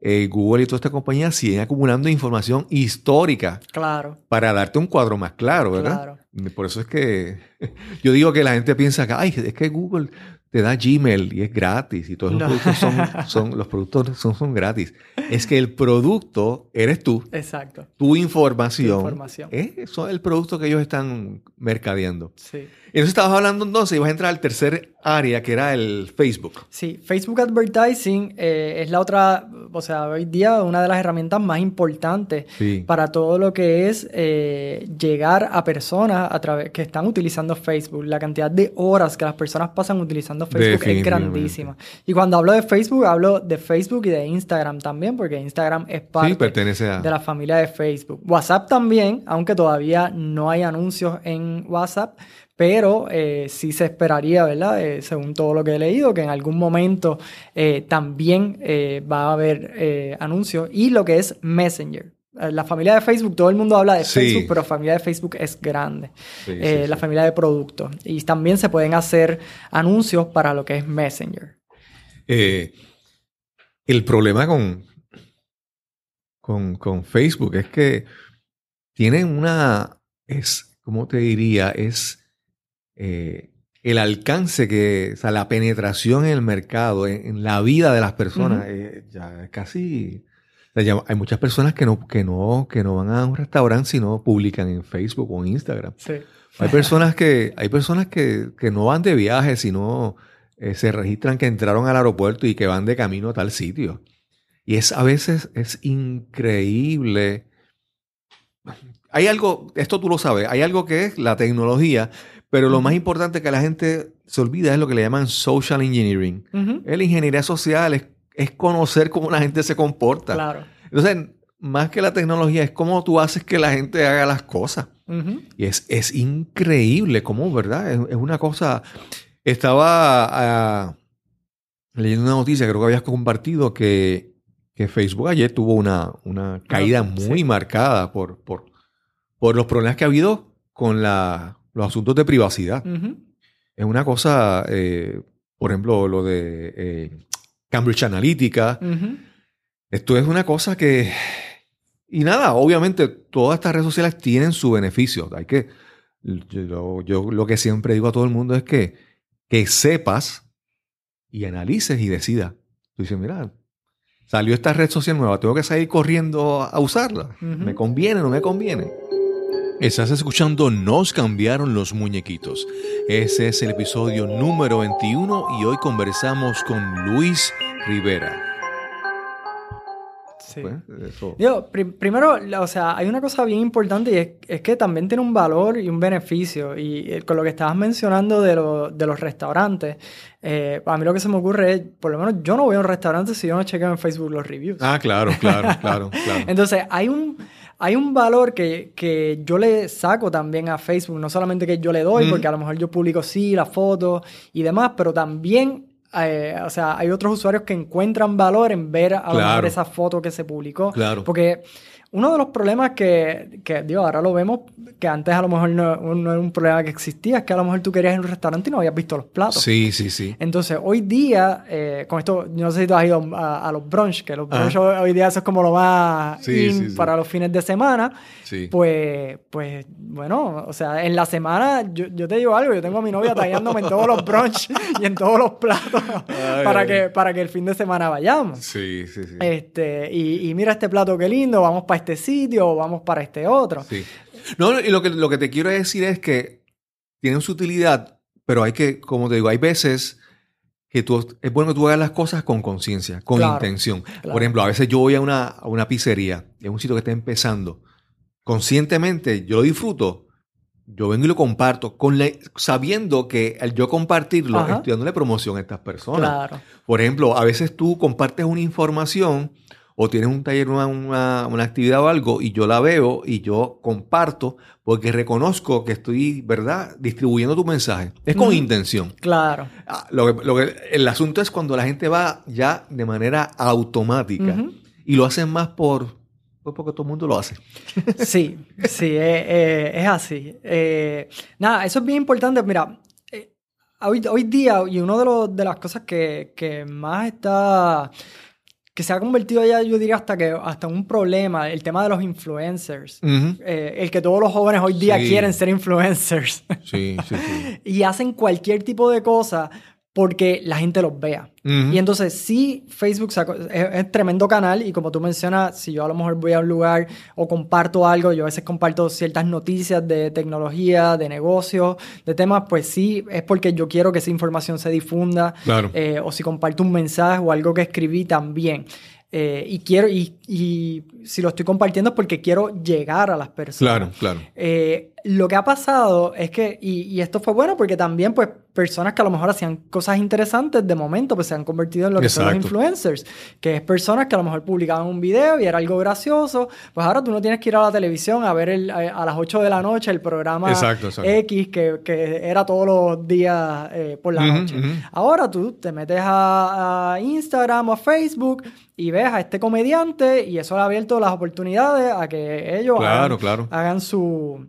Speaker 1: eh, Google y toda esta compañía siguen acumulando información histórica
Speaker 2: Claro,
Speaker 1: para darte un cuadro más claro, ¿verdad?
Speaker 2: claro.
Speaker 1: Por eso es que [laughs] yo digo que la gente piensa que, ay, es que Google te da Gmail y es gratis y todos los
Speaker 2: No.
Speaker 1: productos son, [laughs] son- los productos son, son gratis. Es que el producto eres tú,
Speaker 2: Exacto.
Speaker 1: tu información,
Speaker 2: Tu información.
Speaker 1: es el producto que ellos están mercadeando.
Speaker 2: Sí.
Speaker 1: Y entonces estabas hablando entonces, ibas a entrar al tercer área que era el Facebook.
Speaker 2: Sí, Facebook Advertising eh, es la otra, o sea, hoy día una de las herramientas más importantes
Speaker 1: Sí.
Speaker 2: para todo lo que es eh, llegar a personas a través que están utilizando Facebook. La cantidad de horas que las personas pasan utilizando Facebook es grandísima. Y cuando hablo de Facebook, hablo de Facebook y de Instagram también, porque Instagram es parte
Speaker 1: Sí, pertenece a...
Speaker 2: de la familia de Facebook. WhatsApp también, aunque todavía no hay anuncios en WhatsApp, pero eh, sí se esperaría, ¿verdad? Eh, según todo lo que he leído, que en algún momento eh, también va a haber anuncios. Y lo que es Messenger. La familia de Facebook, todo el mundo habla de
Speaker 1: Sí.
Speaker 2: Facebook, pero la familia de Facebook es grande.
Speaker 1: Sí, sí,
Speaker 2: La familia de productos. Y también se pueden hacer anuncios para lo que es Messenger.
Speaker 1: El problema con, con, con Facebook es que tienen una, es, ¿cómo te diría? Es eh, el alcance que, o sea, la penetración en el mercado, en, en la vida de las personas,
Speaker 2: Ujú.
Speaker 1: eh, ya es casi... o sea, ya hay muchas personas que no, que, no, que no van a un restaurante si no publican en Facebook o en Instagram.
Speaker 2: Sí.
Speaker 1: Hay personas que, hay personas que, que no van de viaje, sino eh, se registran que entraron al aeropuerto y que van de camino a tal sitio. Y es a veces es increíble. Hay algo, esto tú lo sabes, hay algo que es la tecnología, pero lo más importante que la gente se olvida es lo que le llaman social engineering.
Speaker 2: Ujú.
Speaker 1: La ingeniería social es, es conocer cómo la gente se comporta.
Speaker 2: Claro.
Speaker 1: Entonces, más que la tecnología, es cómo tú haces que la gente haga las cosas. Y es, es increíble cómo, ¿verdad? Es, es una cosa... Estaba ah, leyendo una noticia, creo que habías compartido, que, que Facebook ayer tuvo una, una caída
Speaker 2: sí.
Speaker 1: muy marcada por, por, por los problemas que ha habido con la, los asuntos de privacidad. Es una cosa, eh, por ejemplo, lo de eh, Cambridge Analytica. Esto es una cosa que... Y nada, obviamente todas estas redes sociales tienen su beneficio. Hay que... Yo, yo lo que siempre digo a todo el mundo es que, que sepas y analices y decidas. Tú dices, mira, salió esta red social nueva, tengo que salir corriendo a usarla. ¿Me conviene o no me conviene? Estás escuchando Nos cambiaron los muñequitos. Ese es el episodio número 21 y hoy conversamos con Luis Rivera.
Speaker 2: Sí.
Speaker 1: Pues, eso-
Speaker 2: Digo, pri- primero, o sea, hay una cosa bien importante y es, es que también tiene un valor y un beneficio. Y eh, con lo que estabas mencionando de, lo- de los restaurantes, eh, a mí lo que se me ocurre es, por lo menos yo no voy a un restaurante si yo no chequeo en Facebook los reviews.
Speaker 1: Ah, claro, claro, [laughs] claro, claro.
Speaker 2: Entonces, hay un, hay un valor que, que yo le saco también a Facebook, no solamente que yo le doy,
Speaker 1: Mm.
Speaker 2: porque a lo mejor yo publico sí, las fotos y demás, pero también, eh, o sea, hay otros usuarios que encuentran valor en ver a lo mejor
Speaker 1: Claro.
Speaker 2: esa foto que se publicó.
Speaker 1: Claro.
Speaker 2: Porque uno de los problemas que, que, digo, ahora lo vemos, que antes a lo mejor no, no era un problema que existía, es que a lo mejor tú querías ir a un restaurante y no habías visto los platos.
Speaker 1: Sí, sí, sí.
Speaker 2: Entonces, hoy día, eh, con esto, yo no sé si tú has ido a, a los brunch, que los
Speaker 1: Ajá.
Speaker 2: brunch hoy hoy día eso es como lo más
Speaker 1: Sí,
Speaker 2: in
Speaker 1: sí, sí.
Speaker 2: para los fines de semana.
Speaker 1: Sí.
Speaker 2: Pues, pues, bueno, o sea, en la semana, yo, yo te digo algo, yo tengo a mi novia tallándome en todos los brunch y en todos los platos
Speaker 1: Ay,
Speaker 2: para,
Speaker 1: ay.
Speaker 2: que, para que el fin de semana vayamos.
Speaker 1: Sí, sí, sí.
Speaker 2: Este, y, y mira este plato qué lindo, vamos para este sitio o vamos para este otro.
Speaker 1: Sí. No, y lo que, lo que te quiero decir es que tienen su utilidad, pero hay que, como te digo, hay veces que tú, es bueno que tú hagas las cosas con conciencia, con
Speaker 2: Claro,
Speaker 1: intención.
Speaker 2: claro.
Speaker 1: Por ejemplo, a veces yo voy a una, a una pizzería, es un sitio que está empezando. Conscientemente, yo lo disfruto. Yo vengo y lo comparto, con la- sabiendo que al yo compartirlo,
Speaker 2: Ajá.
Speaker 1: estoy dándole promoción a estas personas.
Speaker 2: Claro.
Speaker 1: Por ejemplo, a veces tú compartes una información o tienes un taller, una, una, actividad o algo, y yo la veo y yo comparto porque reconozco que estoy, ¿verdad?, distribuyendo tu mensaje. Es con intención.
Speaker 2: Claro.
Speaker 1: Ah, lo lo que, el asunto es cuando la gente va ya de manera automática y lo hacen más por, pues porque todo el mundo lo hace. [laughs]
Speaker 2: Sí, sí, eh, eh, es así. Eh, nada, eso es bien importante. Mira, hoy, hoy día, y una de, de las cosas que, que más está que se ha convertido ya, yo diría, hasta que hasta un problema, el tema de los influencers. el que todos los jóvenes hoy día quieren ser influencers.
Speaker 1: Sí, sí, sí. [laughs]
Speaker 2: y hacen cualquier tipo de cosa porque la gente los vea. Y entonces sí, Facebook es, un tremendo canal y como tú mencionas, si yo a lo mejor voy a un lugar o comparto algo, yo a veces comparto ciertas noticias de tecnología, de negocios, de temas, pues sí, es porque yo quiero que esa información se difunda.
Speaker 1: Claro.
Speaker 2: Eh, o si comparto un mensaje o algo que escribí también. Eh, y quiero, y, y, si lo estoy compartiendo es porque quiero llegar a las personas.
Speaker 1: Claro, claro.
Speaker 2: Eh, lo que ha pasado es que, y, y, esto fue bueno porque también, pues, personas que a lo mejor hacían cosas interesantes de momento, pues se han convertido en lo que son los influencers, que es personas que a lo mejor publicaban un video y era algo gracioso, pues ahora tú no tienes que ir a la televisión a ver el, a, las 8 de la noche el programa X que, que, era todos los días eh, por la noche. Ahora tú te metes a, a Instagram o a Facebook y ves a este comediante y eso le ha abierto las oportunidades a que ellos hagan, su,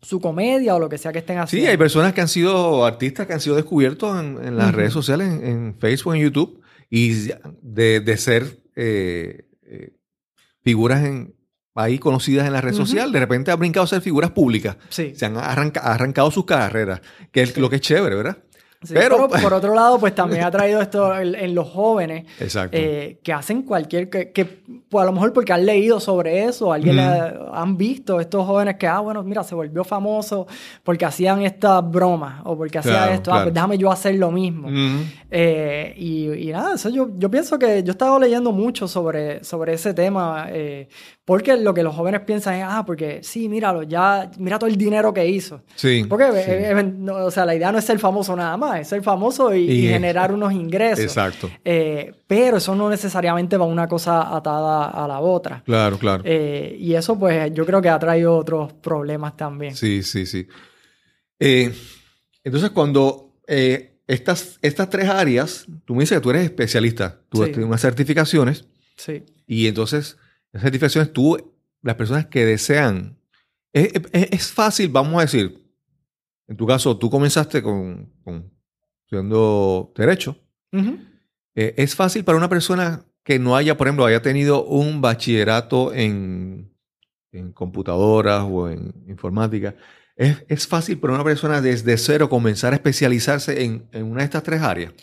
Speaker 2: su comedia o lo que sea que estén haciendo.
Speaker 1: Sí, hay personas que han sido artistas que han sido descubiertos en, las redes sociales, en, Facebook, en YouTube, y de, ser eh, eh, figuras en, ahí conocidas en la red social, de repente ha brincado a ser figuras públicas.
Speaker 2: Sí.
Speaker 1: Se han arrancado sus carreras, que es lo que es chévere, ¿verdad?
Speaker 2: Pero, [laughs] por otro lado, pues también ha traído esto en, los jóvenes
Speaker 1: eh,
Speaker 2: que hacen cualquier, que, que pues a lo mejor porque han leído sobre eso, alguien han visto estos jóvenes que, ah, bueno, mira, se volvió famoso porque hacían estas bromas o porque hacía esto, ah, pues déjame yo hacer lo mismo. Eh, y, nada, eso yo, yo pienso que yo he estado leyendo mucho sobre, sobre ese tema, eh, porque lo que los jóvenes piensan es, ah, porque sí, míralo, ya, mira todo el dinero que hizo.
Speaker 1: Sí.
Speaker 2: Porque, o sea, la idea no es ser famoso nada más es ser famoso y, generar unos ingresos.
Speaker 1: Exacto.
Speaker 2: Eh, pero eso no necesariamente va una cosa atada a la otra.
Speaker 1: Claro, claro.
Speaker 2: Eh, y eso, pues, yo creo que ha traído otros problemas también.
Speaker 1: Sí, sí, sí. Eh, entonces, cuando estas, estas tres áreas, tú me dices que tú eres especialista, tú tienes unas certificaciones.
Speaker 2: Sí.
Speaker 1: Y entonces, las certificaciones, tú, las personas que desean, es, fácil, vamos a decir, en tu caso, tú comenzaste con estudiando Derecho, eh, es fácil para una persona que no haya, por ejemplo, haya tenido un bachillerato en, en computadoras o en informática. Es, es, fácil para una persona desde cero comenzar a especializarse en, en una de estas tres áreas.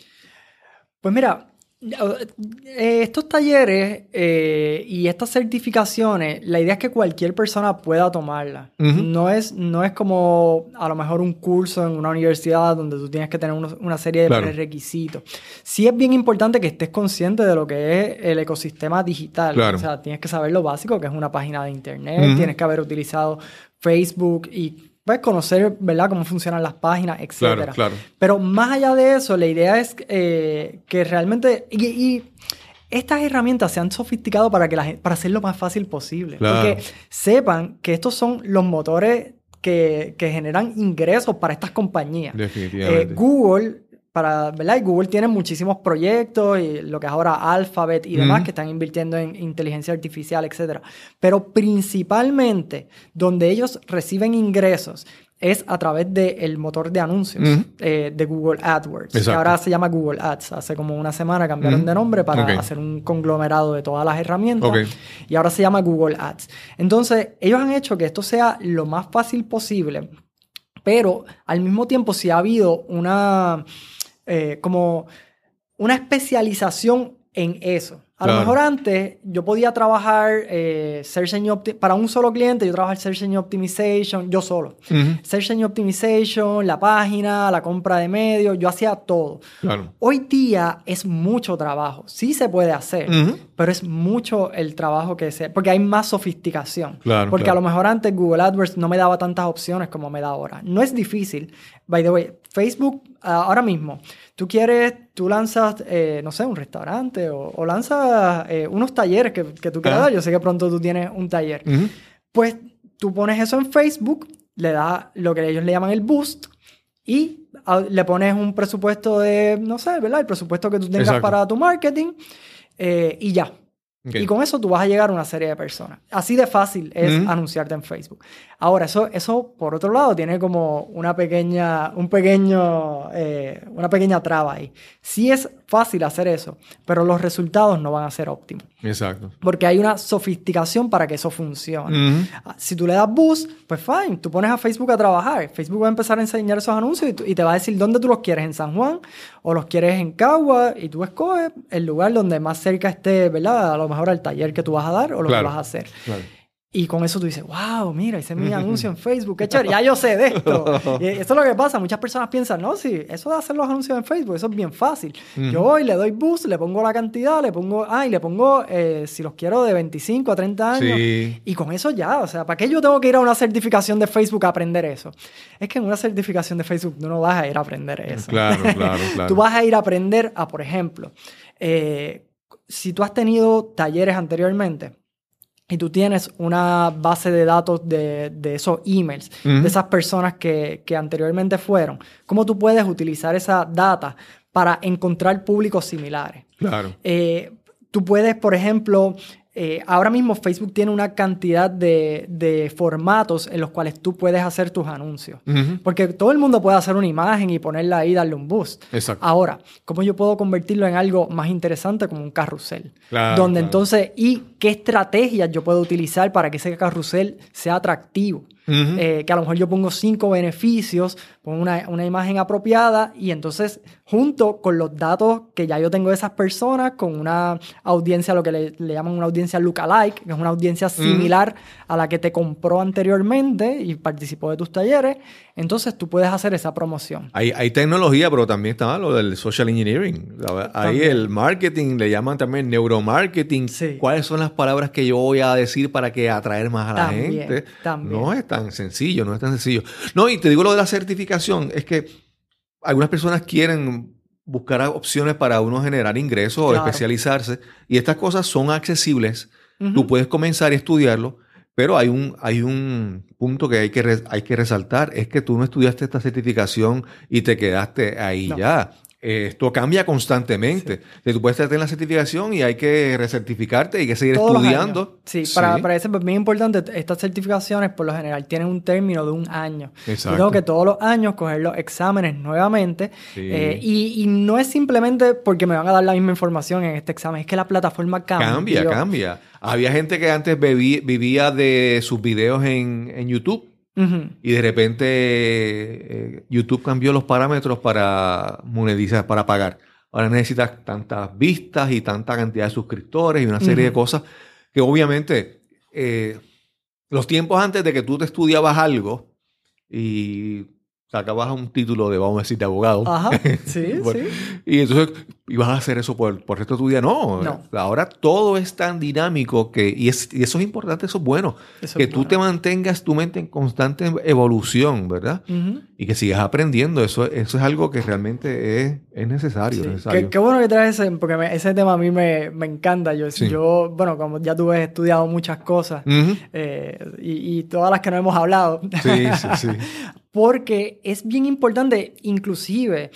Speaker 2: Pues mira, estos talleres eh, y estas certificaciones, la idea es que cualquier persona pueda tomarlas. no, es, no es como a lo mejor un curso en una universidad donde tú tienes que tener una serie de requisitos. Sí es bien importante que estés consciente de lo que es el ecosistema digital. O sea, tienes que saber lo básico, que es una página de internet, tienes que haber utilizado Facebook y pues, conocer, ¿verdad?, cómo funcionan las páginas, etc. Pero más allá de eso, la idea es eh, que realmente... Y, estas herramientas se han sofisticado para, que la, para hacerlo más fácil posible. Porque sepan que estos son los motores que, que generan ingresos para estas compañías.
Speaker 1: Definitivamente.
Speaker 2: Eh, Google para, ¿verdad? Y Google tiene muchísimos proyectos y lo que es ahora Alphabet y demás que están invirtiendo en inteligencia artificial, etc. Pero principalmente donde ellos reciben ingresos es a través del motor de anuncios eh, de Google AdWords, que ahora se llama Google Ads. Hace como una semana cambiaron de nombre para hacer un conglomerado de todas las herramientas y ahora se llama Google Ads. Entonces, ellos han hecho que esto sea lo más fácil posible, pero al mismo tiempo si ha habido una eh, como una especialización en eso. A lo mejor antes yo podía trabajar eh, Search Engine para un solo cliente, yo trabajaba Search Engine Optimization, yo solo. Search Engine Optimization, la página, la compra de medios, yo hacía todo. Hoy día es mucho trabajo. Sí se puede hacer, pero es mucho el trabajo que se... Porque hay más sofisticación. porque a lo mejor antes Google AdWords no me daba tantas opciones como me da ahora. No es difícil. By the way, Facebook ahora mismo, tú quieres, tú lanzas, eh, no sé, un restaurante o, lanzas eh, unos talleres que, que tú quieras dar. Yo sé que pronto tú tienes un taller. Pues tú pones eso en Facebook, le das lo que ellos le llaman el boost y ah, le pones un presupuesto de, no sé, ¿verdad? El presupuesto que tú tengas para tu marketing eh, y ya. Y con eso tú vas a llegar a una serie de personas. Así de fácil es anunciarte en Facebook. Ahora, eso, eso, por otro lado, tiene como una pequeña, un pequeño, eh, una pequeña traba ahí. Sí es fácil hacer eso, pero los resultados no van a ser óptimos.
Speaker 1: Exacto.
Speaker 2: Porque hay una sofisticación para que eso funcione. Ah, si tú le das boost, pues fine, tú pones a Facebook a trabajar. Facebook va a empezar a enseñar esos anuncios y, te va a decir dónde tú los quieres, en San Juan o los quieres en Cagua, y tú escoges el lugar donde más cerca esté, ¿verdad? A lo mejor el taller que tú vas a dar o lo que vas a hacer. Claro. Y con eso tú dices, wow, mira, es mi [laughs] anuncio en Facebook, qué chévere, ya yo sé de esto. [laughs] y eso es lo que pasa, muchas personas piensan, no, sí, eso de hacer los anuncios en Facebook, eso es bien fácil. Yo voy, le doy boost, le pongo la cantidad, le pongo, ah, y le pongo, eh, si los quiero, de 25 a 30 años. Y con eso ya, o sea, ¿para qué yo tengo que ir a una certificación de Facebook a aprender eso? Es que en una certificación de Facebook tú no vas a ir a aprender eso.
Speaker 1: Claro, [laughs] claro, claro.
Speaker 2: tú vas a ir a aprender a, por ejemplo, eh, si tú has tenido talleres anteriormente, y tú tienes una base de datos de, de esos emails, de esas personas que, que, anteriormente fueron, ¿cómo tú puedes utilizar esa data para encontrar públicos similares?
Speaker 1: Claro.
Speaker 2: Eh, tú puedes, por ejemplo, eh, ahora mismo Facebook tiene una cantidad de, formatos en los cuales tú puedes hacer tus anuncios. Porque todo el mundo puede hacer una imagen y ponerla ahí y darle un boost.
Speaker 1: Exacto.
Speaker 2: Ahora, ¿cómo yo puedo convertirlo en algo más interesante como un carrusel? donde entonces, ¿y qué estrategias yo puedo utilizar para que ese carrusel sea atractivo? Eh, que a lo mejor yo pongo cinco beneficios, pongo una, una, imagen apropiada y entonces junto con los datos que ya yo tengo de esas personas, con una audiencia, lo que le, llaman una audiencia lookalike, que es una audiencia similar a la que te compró anteriormente y participó de tus talleres, entonces tú puedes hacer esa promoción.
Speaker 1: Hay, hay tecnología, pero también está lo del social engineering. Ahí el marketing, le llaman también neuromarketing. ¿Cuáles son las palabras que yo voy a decir para que atraer más a la gente?
Speaker 2: También.
Speaker 1: No es tan sencillo, no es tan sencillo. No, y te digo lo de la certificación, es que algunas personas quieren buscar opciones para uno generar ingresos o especializarse, y estas cosas son accesibles. Tú puedes comenzar a estudiarlo, pero hay un, hay un punto que hay que, hay que resaltar, es que tú no estudiaste esta certificación y te quedaste ahí ya esto cambia constantemente. Tú puedes tener la certificación y hay que recertificarte y hay que seguir estudiando.
Speaker 2: Sí, Para, para eso es bien importante. Estas certificaciones, por lo general, tienen un término de un año. Exacto. tengo que todos los años coger los exámenes nuevamente. Eh, y, no es simplemente porque me van a dar la misma información en este examen, es que la plataforma cambia.
Speaker 1: Cambia, cambia. Había gente que antes vivía de sus videos en, en YouTube y de repente eh, YouTube cambió los parámetros para monetizar, para pagar. Ahora necesitas tantas vistas y tanta cantidad de suscriptores y una serie de cosas que obviamente eh, los tiempos antes de que tú te estudiabas algo y sacabas un título de, vamos a decir, de abogado.
Speaker 2: Ajá, [laughs] sí, sí.
Speaker 1: Y entonces ibas a hacer eso por, por el resto de tu vida. No, ahora todo es tan dinámico que, y, es, y eso es importante, eso es bueno. que tú te mantengas tu mente en constante evolución, ¿verdad? Y que sigas aprendiendo. Eso, eso es algo que realmente es, es necesario.
Speaker 2: Qué, bueno que traes ese, porque ese tema a mí me, me encanta. Yo, yo, bueno, como ya tú has estudiado muchas cosas eh, y, y, todas las que no hemos hablado.
Speaker 1: Sí, sí, sí. [laughs]
Speaker 2: porque es bien importante, inclusive,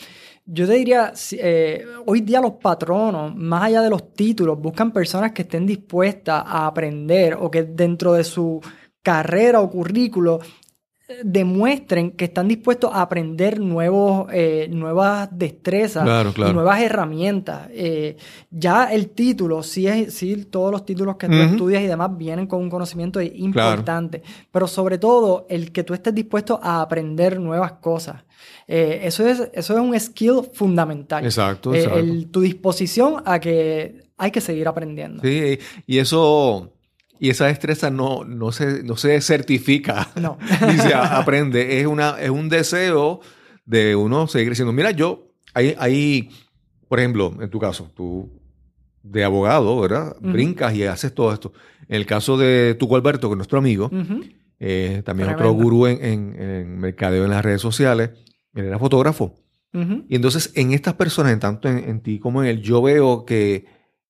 Speaker 2: yo te diría, eh, hoy día los patronos, más allá de los títulos, buscan personas que estén dispuestas a aprender o que dentro de su carrera o currículo demuestren que están dispuestos a aprender nuevos, eh, nuevas destrezas y nuevas herramientas. Eh, ya el título, sí, es, sí todos los títulos que tú estudias y demás vienen con un conocimiento importante, pero sobre todo el que tú estés dispuesto a aprender nuevas cosas. Eh, eso, es, eso es un skill fundamental.
Speaker 1: Exacto.
Speaker 2: tu disposición a que hay que seguir aprendiendo.
Speaker 1: Sí, y eso y esa destreza no, no, se, no se certifica.
Speaker 2: No. [laughs]
Speaker 1: ni se aprende. Es, una, es un deseo de uno seguir creciendo. Mira, yo, ahí, ahí, por ejemplo, en tu caso, tú de abogado, ¿verdad? Brincas y haces todo esto. En el caso de tu Alberto, que es nuestro amigo, eh, también otro gurú en, en, mercadeo en las redes sociales, él era fotógrafo. Y entonces en estas personas, tanto en, ti como en él, yo veo que,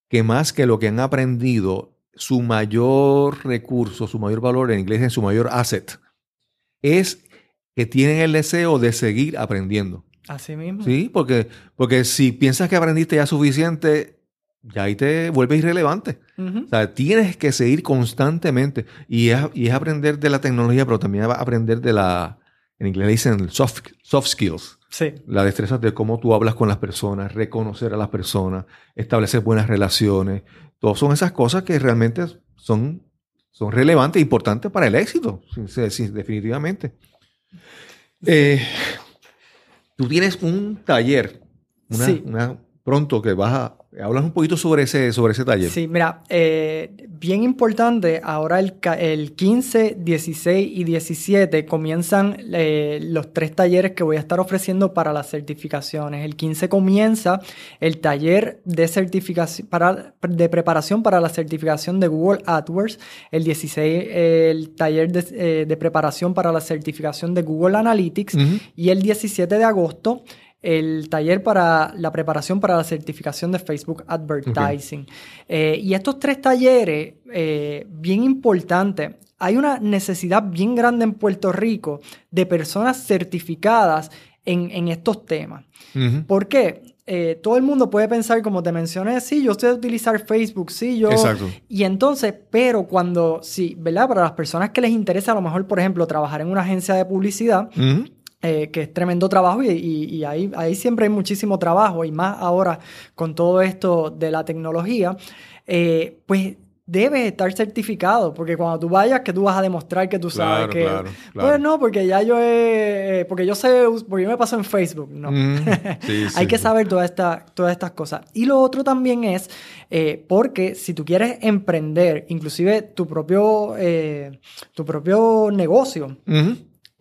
Speaker 1: que más que lo que han aprendido, su mayor recurso, su mayor valor en inglés, es su mayor asset, es que tienen el deseo de seguir aprendiendo.
Speaker 2: Así mismo.
Speaker 1: Sí, porque, porque si piensas que aprendiste ya suficiente, ya ahí te vuelves irrelevante. O sea, tienes que seguir constantemente. Y es, y es aprender de la tecnología, pero también aprender de la, en inglés dicen soft, soft skills.
Speaker 2: Sí.
Speaker 1: La destreza de cómo tú hablas con las personas, reconocer a las personas, establecer buenas relaciones. Todas son esas cosas que realmente son, son relevantes e importantes para el éxito, definitivamente. Eh, tú tienes un taller, una, pronto que vas a Hablas un poquito sobre ese, sobre ese taller.
Speaker 2: Sí, mira, eh, bien importante, ahora el, el, 15, 16 y 17 comienzan eh, los tres talleres que voy a estar ofreciendo para las certificaciones. El 15 comienza el taller de, certificación para, de preparación para la certificación de Google AdWords. El 16 el taller de, eh, de, preparación para la certificación de Google Analytics. Y el 17 de agosto el taller para la preparación para la certificación de Facebook Advertising. Eh, y estos tres talleres, eh, bien importantes, hay una necesidad bien grande en Puerto Rico de personas certificadas en, estos temas. ¿Por qué? Eh, todo el mundo puede pensar, como te mencioné, sí, yo sé utilizar Facebook, sí, yo...
Speaker 1: Exacto.
Speaker 2: Y entonces, pero cuando, sí, ¿verdad? Para las personas que les interesa a lo mejor, por ejemplo, trabajar en una agencia de publicidad, eh, que es tremendo trabajo y, ahí, ahí, siempre hay muchísimo trabajo y más ahora con todo esto de la tecnología, eh, pues debes estar certificado, porque cuando tú vayas, que tú vas a demostrar que tú sabes que... Pues no, porque ya yo he... Porque yo sé, porque yo me paso en Facebook, no. [laughs] Hay que saber todas esta, todas estas cosas. Y lo otro también es, eh, porque si tú quieres emprender, inclusive tu propio, tu propio negocio,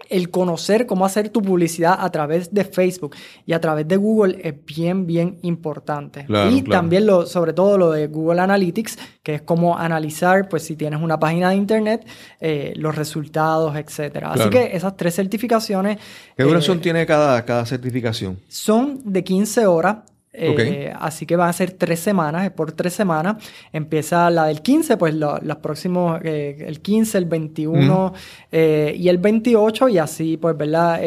Speaker 2: el conocer cómo hacer tu publicidad a través de Facebook y a través de Google es bien, bien importante. y también, lo, sobre todo, lo de Google Analytics, que es cómo analizar, pues, si tienes una página de Internet, eh, los resultados, etc. Así que esas tres certificaciones...
Speaker 1: ¿Qué duración eh, tiene cada, cada certificación?
Speaker 2: Son de 15 horas. Eh, así que van a ser tres semanas, por tres semanas. Empieza la del 15, pues los próximos, eh, el 15, el 21 eh, y el 28, y así, pues, ¿verdad?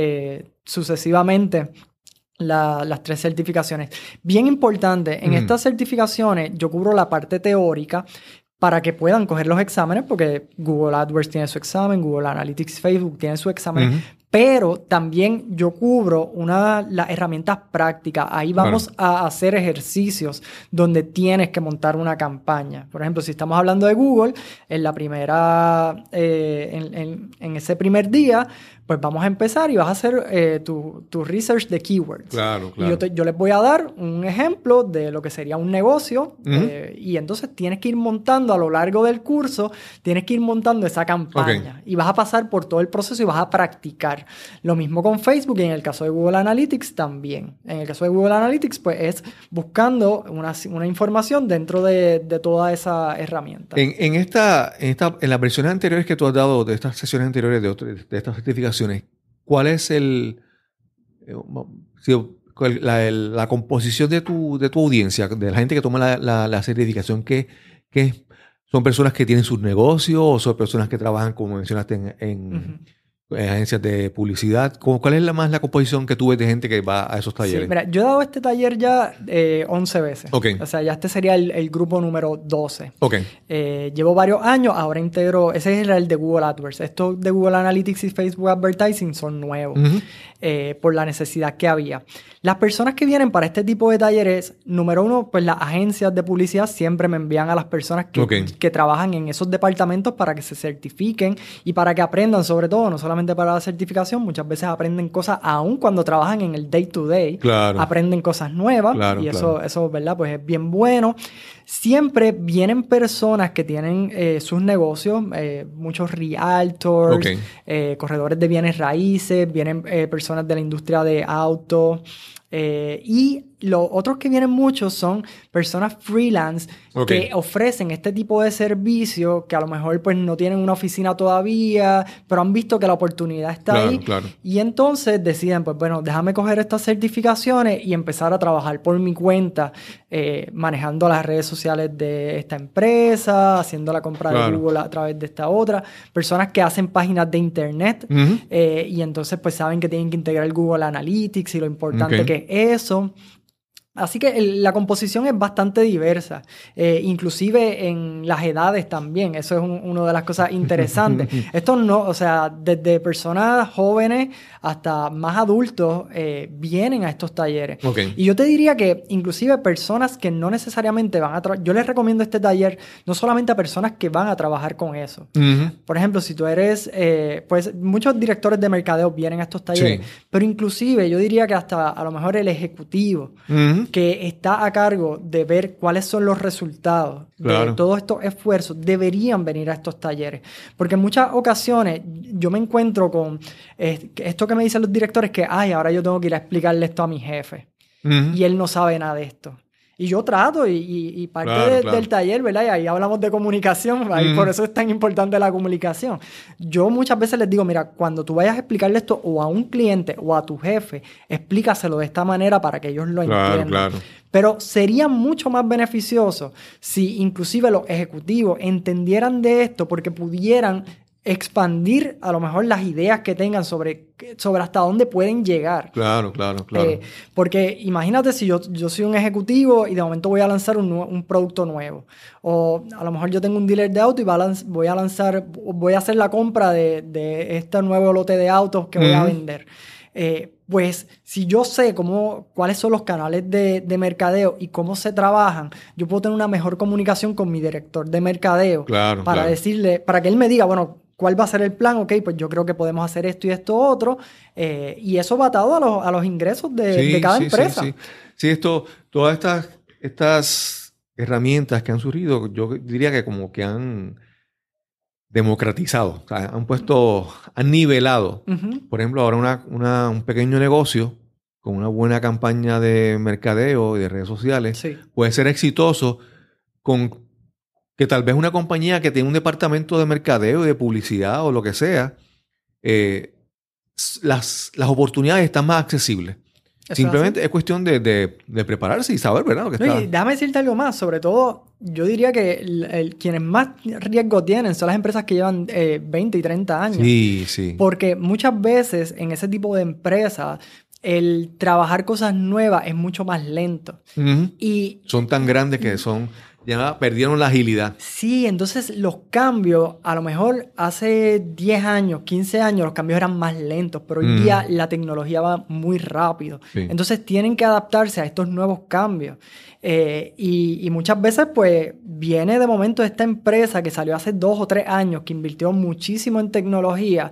Speaker 2: sucesivamente. las tres certificaciones. Bien importante, en estas certificaciones yo cubro la parte teórica, para que puedan coger los exámenes, porque Google AdWords tiene su examen, Google Analytics Facebook tiene su examen, pero también yo cubro una las herramientas prácticas. Ahí vamos a hacer ejercicios donde tienes que montar una campaña. Por ejemplo, si estamos hablando de Google, en la primera, eh, en, en, ese primer día, pues vamos a empezar y vas a hacer eh, tu, tu, research de keywords.
Speaker 1: Claro, claro.
Speaker 2: Y yo, yo, les voy a dar un ejemplo de lo que sería un negocio eh, y entonces tienes que ir montando a lo largo del curso, tienes que ir montando esa campaña y vas a pasar por todo el proceso y vas a practicar. Lo mismo con Facebook y en el caso de Google Analytics también. En el caso de Google Analytics pues es buscando una, una información dentro de, de, toda esa herramienta.
Speaker 1: En, en, esta, en, esta, en las versiones anteriores que tú has dado de estas sesiones anteriores de, de estas certificaciones, ¿cuál es el, la, composición de tu, de tu audiencia, de la gente que toma la, la, certificación? ¿Qué, son personas que tienen sus negocios o son personas que trabajan, como mencionaste, en, agencias de publicidad. ¿Cuál es la más la composición que tú ves de gente que va a esos talleres?
Speaker 2: Sí, mira, yo he dado este taller ya eh, 11 veces.
Speaker 1: Okay.
Speaker 2: O sea, ya este sería el, grupo número 12.
Speaker 1: Okay.
Speaker 2: Eh, llevo varios años, ahora integro, ese es el de Google AdWords. Estos de Google Analytics y Facebook Advertising son nuevos eh, por la necesidad que había. Las personas que vienen para este tipo de talleres, número uno, pues las agencias de publicidad siempre me envían a las personas que, que trabajan en esos departamentos para que se certifiquen y para que aprendan sobre todo, no solamente para la certificación, muchas veces aprenden cosas, aún cuando trabajan en el day to day, aprenden cosas nuevas y eso, eso, ¿verdad? Pues es bien bueno. Siempre vienen personas que tienen eh, sus negocios, eh, muchos realtors, eh, corredores de bienes raíces, vienen personas de la industria de auto, Eh, y los otros que vienen muchos son personas freelance que ofrecen este tipo de servicio que a lo mejor pues no tienen una oficina todavía, pero han visto que la oportunidad está ahí. Y entonces deciden, pues bueno, déjame coger estas certificaciones y empezar a trabajar por mi cuenta, eh, manejando las redes sociales de esta empresa, haciendo la compra de Google a través de esta otra. Personas que hacen páginas de internet eh, y entonces pues saben que tienen que integrar Google Analytics y lo importante que es eso. Así que la composición es bastante diversa, eh, inclusive en las edades también. Eso es una de las cosas interesantes. [laughs] Esto no, o sea, desde personas jóvenes hasta más adultos eh, vienen a estos talleres. Y yo te diría que inclusive personas que no necesariamente van a trabajar, yo les recomiendo este taller no solamente a personas que van a trabajar con eso. Por ejemplo, si tú eres, eh, pues muchos directores de mercadeo vienen a estos talleres, pero inclusive yo diría que hasta a lo mejor el ejecutivo que está a cargo de ver cuáles son los resultados de todos estos esfuerzos, deberían venir a estos talleres. Porque en muchas ocasiones yo me encuentro con esto que me dicen los directores, que, ay, ahora yo tengo que ir a explicarle esto a mi jefe. Y él no sabe nada de esto. Y yo trato, y, parte del taller, ¿verdad? Y ahí hablamos de comunicación, [laughs] ahí por eso es tan importante la comunicación. Yo muchas veces les digo, mira, cuando tú vayas a explicarle esto o a un cliente o a tu jefe, explícaselo de esta manera para que ellos lo entiendan. Pero sería mucho más beneficioso si inclusive los ejecutivos entendieran de esto porque pudieran expandir a lo mejor las ideas que tengan sobre, sobre hasta dónde pueden llegar.
Speaker 1: Claro, claro, claro.
Speaker 2: Eh, porque imagínate si yo, yo soy un ejecutivo y de momento voy a lanzar un, un, producto nuevo. O a lo mejor yo tengo un dealer de auto y voy a lanzar, voy a hacer la compra de, de este nuevo lote de autos que voy a vender. Eh, pues si yo sé cómo, cuáles son los canales de, de, mercadeo y cómo se trabajan, yo puedo tener una mejor comunicación con mi director de mercadeo
Speaker 1: claro,
Speaker 2: para decirle, para que él me diga, bueno, ¿Cuál va a ser el plan? Ok, pues yo creo que podemos hacer esto y esto otro. Eh, y eso va atado a los, a los ingresos de, cada empresa.
Speaker 1: Sí, sí. esto, todas estas, estas herramientas que han surgido, yo diría que como que han democratizado, o sea, han puesto, han nivelado. Por ejemplo, ahora una, un pequeño negocio con una buena campaña de mercadeo y de redes sociales puede ser exitoso con que tal vez una compañía que tiene un departamento de mercadeo y de publicidad o lo que sea, eh, las, las oportunidades están más accesibles. Simplemente es cuestión de, prepararse y saber, ¿verdad? Lo que está...
Speaker 2: déjame decirte algo más. Sobre todo, yo diría que quienes más riesgo tienen son las empresas que llevan 20 eh, y 30 años.
Speaker 1: Sí, sí.
Speaker 2: Porque muchas veces en ese tipo de empresas el trabajar cosas nuevas es mucho más lento. Y
Speaker 1: son tan grandes que son ya perdieron la agilidad.
Speaker 2: Sí, entonces los cambios, a lo mejor hace 10 años, 15 años, los cambios eran más lentos, pero hoy día la tecnología va muy rápido. Entonces tienen que adaptarse a estos nuevos cambios. Eh, y, muchas veces, pues, viene de momento esta empresa que salió hace dos o tres años, que invirtió muchísimo en tecnología,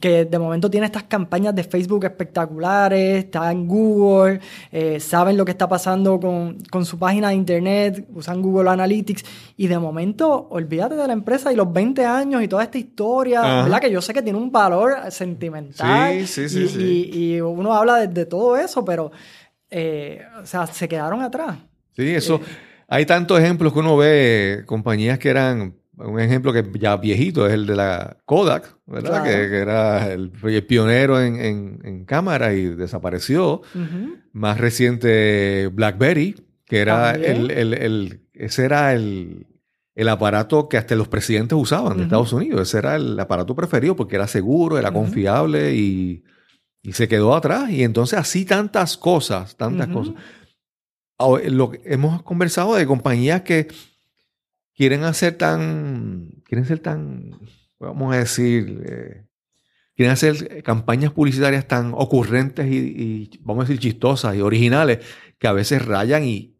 Speaker 2: que de momento tiene estas campañas de Facebook espectaculares, está en Google, eh, saben lo que está pasando con, con, su página de internet, usan Google Analytics, y de momento, olvídate de la empresa y los 20 años y toda esta historia, ¿verdad? Que yo sé que tiene un valor sentimental.
Speaker 1: Sí, sí,
Speaker 2: sí. Y, y, uno habla de, de todo eso, pero, eh, o sea, se quedaron atrás.
Speaker 1: Sí, eso. Hay tantos ejemplos que uno ve, compañías que eran, un ejemplo que ya viejito es el de la Kodak, ¿verdad? Que, era el, pionero en, cámara y desapareció. Más reciente, BlackBerry, que era el, ese era el, aparato que hasta los presidentes usaban de Estados Unidos. Ese era el aparato preferido porque era seguro, era confiable y, y, se quedó atrás. Y entonces así tantas cosas, tantas cosas. Lo, hemos conversado de compañías que quieren hacer tan, quieren ser tan, vamos a decir, eh, quieren hacer campañas publicitarias tan ocurrentes y, vamos a decir, chistosas y originales, que a veces rayan y,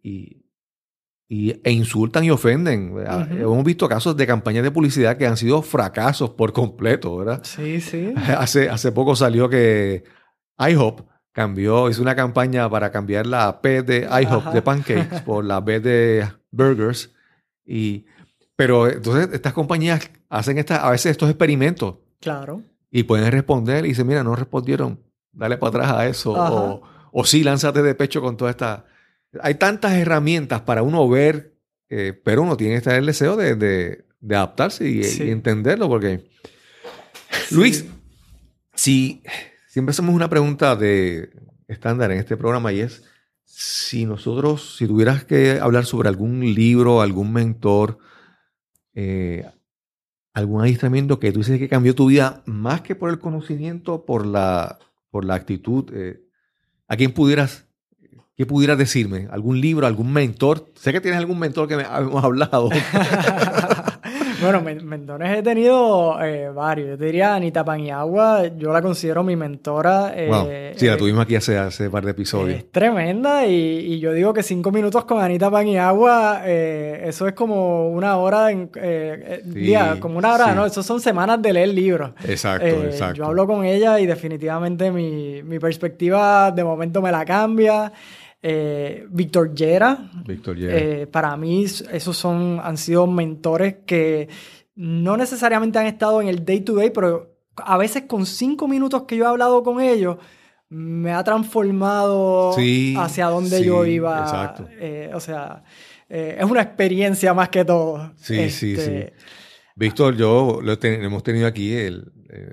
Speaker 1: e insultan y ofenden. Hemos visto casos de campañas de publicidad que han sido fracasos por completo, ¿verdad?
Speaker 2: Sí, sí. [laughs]
Speaker 1: Hace, hace poco salió que IHOP cambió, hizo una campaña para cambiar la P de IHOP de pancakes por la B de burgers. Y, pero entonces estas compañías hacen esta, a veces estos experimentos.
Speaker 2: Claro.
Speaker 1: Y pueden responder y dicen, mira, no respondieron, dale para atrás a eso. O, o sí, lánzate de pecho con toda esta... Hay tantas herramientas para uno ver, eh, pero uno tiene que estar el deseo de, de, adaptarse y, y, entenderlo, porque... Luis, si siempre hacemos una pregunta de estándar en este programa y es si nosotros, si tuvieras que hablar sobre algún libro, algún mentor, eh, algún adiestramiento que tú dices que cambió tu vida más que por el conocimiento, por la, por la actitud, eh, ¿a quién pudieras, qué pudieras decirme? ¿Algún libro, algún mentor? Sé que tienes algún mentor que me hemos hablado. [laughs]
Speaker 2: Bueno, mentores he tenido eh, varios. Yo te diría Anita Paniagua, yo la considero mi mentora.
Speaker 1: Eh, sí, la eh, tuvimos aquí hace, hace par de episodios.
Speaker 2: Es tremenda y, yo digo que cinco minutos con Anita Paniagua, eso es como una hora, en, día, como una hora, ¿no? Eso son semanas de leer libros.
Speaker 1: Exacto, exacto.
Speaker 2: Yo hablo con ella y definitivamente mi, mi perspectiva de momento me la cambia. Eh, Víctor Yera.
Speaker 1: Víctor
Speaker 2: eh, para mí, esos son, han sido mentores que no necesariamente han estado en el day to day, pero a veces con cinco minutos que yo he hablado con ellos, me ha transformado hacia donde yo iba. Exacto. Eh, o sea, es una experiencia más que todo.
Speaker 1: Sí, sí, este, sí. Víctor, yo lo hemos tenido aquí en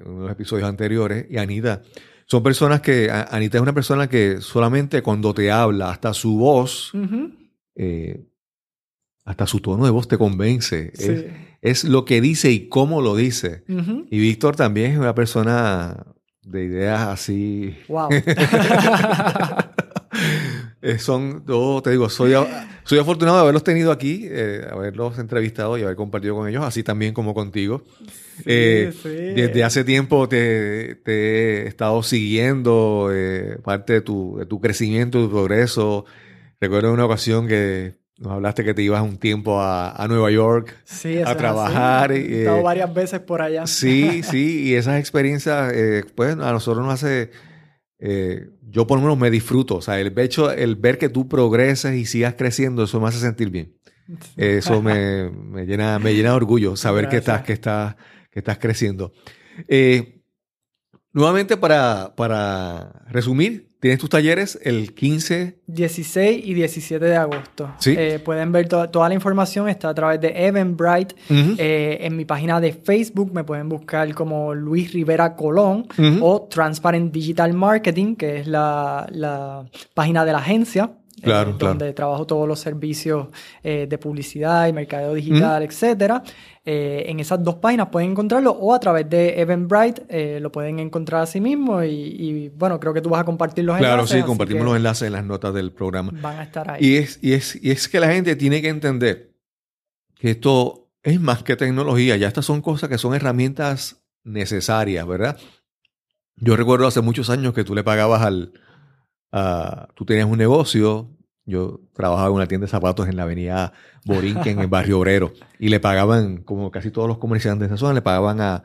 Speaker 1: unos episodios anteriores y Anita son personas que, Anita es una persona que solamente cuando te habla, hasta su voz, eh, hasta su tono de voz te convence. Es, lo que dice y cómo lo dice. Y Víctor también es una persona de ideas así.
Speaker 2: Wow. [laughs] [laughs]
Speaker 1: Eh, son, yo te digo, soy, soy afortunado de haberlos tenido aquí, eh, haberlos entrevistado y haber compartido con ellos, así también como contigo. Eh, desde hace tiempo te, he estado siguiendo parte de tu, de tu crecimiento, tu progreso. Recuerdo una ocasión que nos hablaste que te ibas un tiempo a, Nueva York a trabajar.
Speaker 2: He estado varias veces por allá.
Speaker 1: Sí, sí, y esas experiencias, pues a nosotros nos hace eh, yo por lo menos me disfruto. O sea, el hecho, el ver que tú progreses y sigas creciendo, eso me hace sentir bien. Eso me, llena, me llena de orgullo, saber que estás, que estás, que estás creciendo. Eh, nuevamente, para, para resumir, Tienes tus talleres el 15...
Speaker 2: 16 y 17 de agosto. ¿Sí? Eh, pueden ver toda la información, está a través de Eventbrite. Eh, en mi página de Facebook me pueden buscar como Luis Rivera Colón o Transparent Digital Marketing, que es la, la página de la agencia.
Speaker 1: Claro,
Speaker 2: eh, donde trabajo todos los servicios eh, de publicidad y mercadeo digital, etcétera. Eh, en esas dos páginas pueden encontrarlo o a través de Eventbrite lo pueden encontrar a sí mismo y, bueno, creo que tú vas a compartir los
Speaker 1: enlaces.
Speaker 2: Claro,
Speaker 1: sí, compartimos los enlaces en las notas del programa.
Speaker 2: Van a estar ahí.
Speaker 1: Y es, y es, y es que la gente tiene que entender que esto es más que tecnología, ya estas son cosas que son herramientas necesarias, ¿verdad? Yo recuerdo hace muchos años que tú le pagabas al, tú tenías un negocio, yo trabajaba en una tienda de zapatos en la avenida Borinquen, en el barrio obrero, y le pagaban, como casi todos los comerciantes de esa zona, le pagaban a,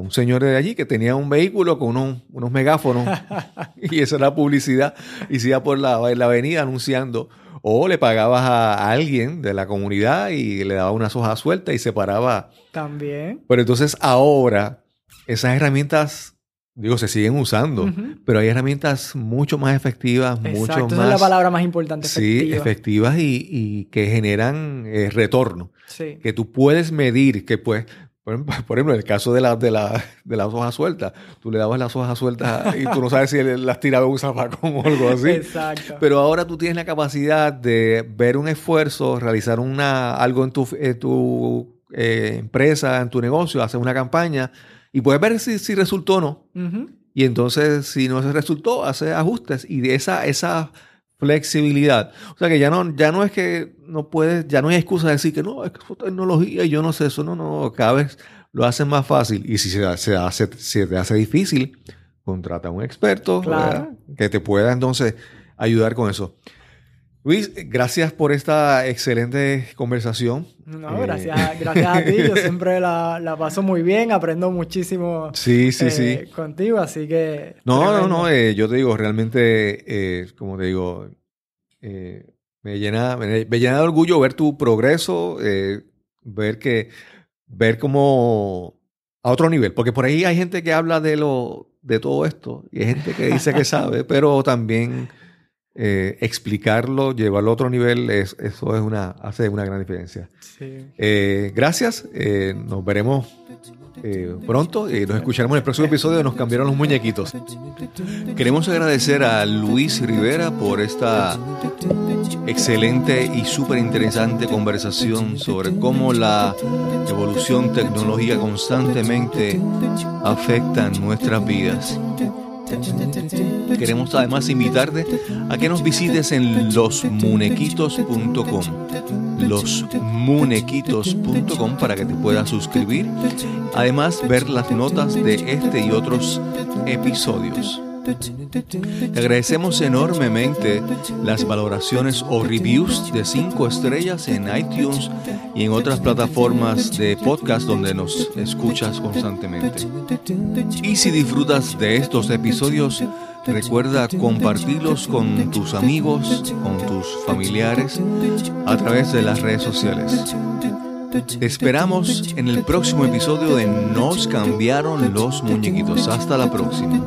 Speaker 1: un señor de allí que tenía un vehículo con unos, megáfonos, [laughs] y esa era publicidad, y se iba por la, la avenida anunciando, o le pagabas a, alguien de la comunidad y le daba unas hojas sueltas y se paraba.
Speaker 2: También.
Speaker 1: Pero entonces ahora, esas herramientas Digo, se siguen usando, pero hay herramientas mucho más efectivas, mucho más...
Speaker 2: Esa es la palabra más importante,
Speaker 1: Sí, efectivas y, que generan eh, retorno. Sí. Que tú puedes medir, que pues... [laughs] Por ejemplo, en el caso de, la, de, la, de las hojas sueltas, tú le dabas las hojas sueltas y tú no sabes si las tiraba un zafacón o algo así.
Speaker 2: Exacto.
Speaker 1: Pero ahora tú tienes la capacidad de ver un esfuerzo, realizar una, algo en tu, tu eh, empresa, en tu negocio, hacer una campaña y puedes ver si, resultó o no. Y entonces, si no se resultó, hace ajustes. Y de esa, esa flexibilidad. O sea que ya no, ya no es que no puedes, ya no hay excusa de decir que no, es que es tecnología y yo no sé eso. No, no, cada vez lo hacen más fácil. Y si se, se hace, se te hace difícil, contrata a un experto que te pueda entonces ayudar con eso. Luis, gracias por esta excelente conversación.
Speaker 2: No, gracias, gracias a ti. Yo [laughs] siempre la, paso muy bien, aprendo muchísimo
Speaker 1: sí, sí, sí.
Speaker 2: Eh, contigo, así que...
Speaker 1: No, no, no, eh, yo te digo, realmente, eh, como te digo, me, llena, me, llena de orgullo ver tu progreso, ver que, ver cómo a otro nivel, porque por ahí hay gente que habla de lo de todo esto y hay gente que dice que sabe, [laughs] pero también eh, explicarlo, llevarlo a otro nivel, es, eso es una, hace una gran diferencia. Eh, gracias, eh, nos veremos pronto y nos escucharemos en el próximo episodio de Nos cambiaron los muñequitos. Queremos agradecer a Luis Rivera por esta excelente y súper interesante conversación sobre cómo la evolución tecnológica constantemente afecta nuestras vidas. Queremos además invitarte a que nos visites en losmunequitos.com losmunequitos.com para que te puedas suscribir. Además, ver las notas de este y otros episodios. Te agradecemos enormemente las valoraciones o reviews de 5 estrellas en iTunes y en otras plataformas de podcast donde nos escuchas constantemente. Y si disfrutas de estos episodios, recuerda compartirlos con tus amigos, con tus familiares, a través de las redes sociales. Esperamos en el próximo episodio de Nos cambiaron los muñequitos. Hasta la próxima.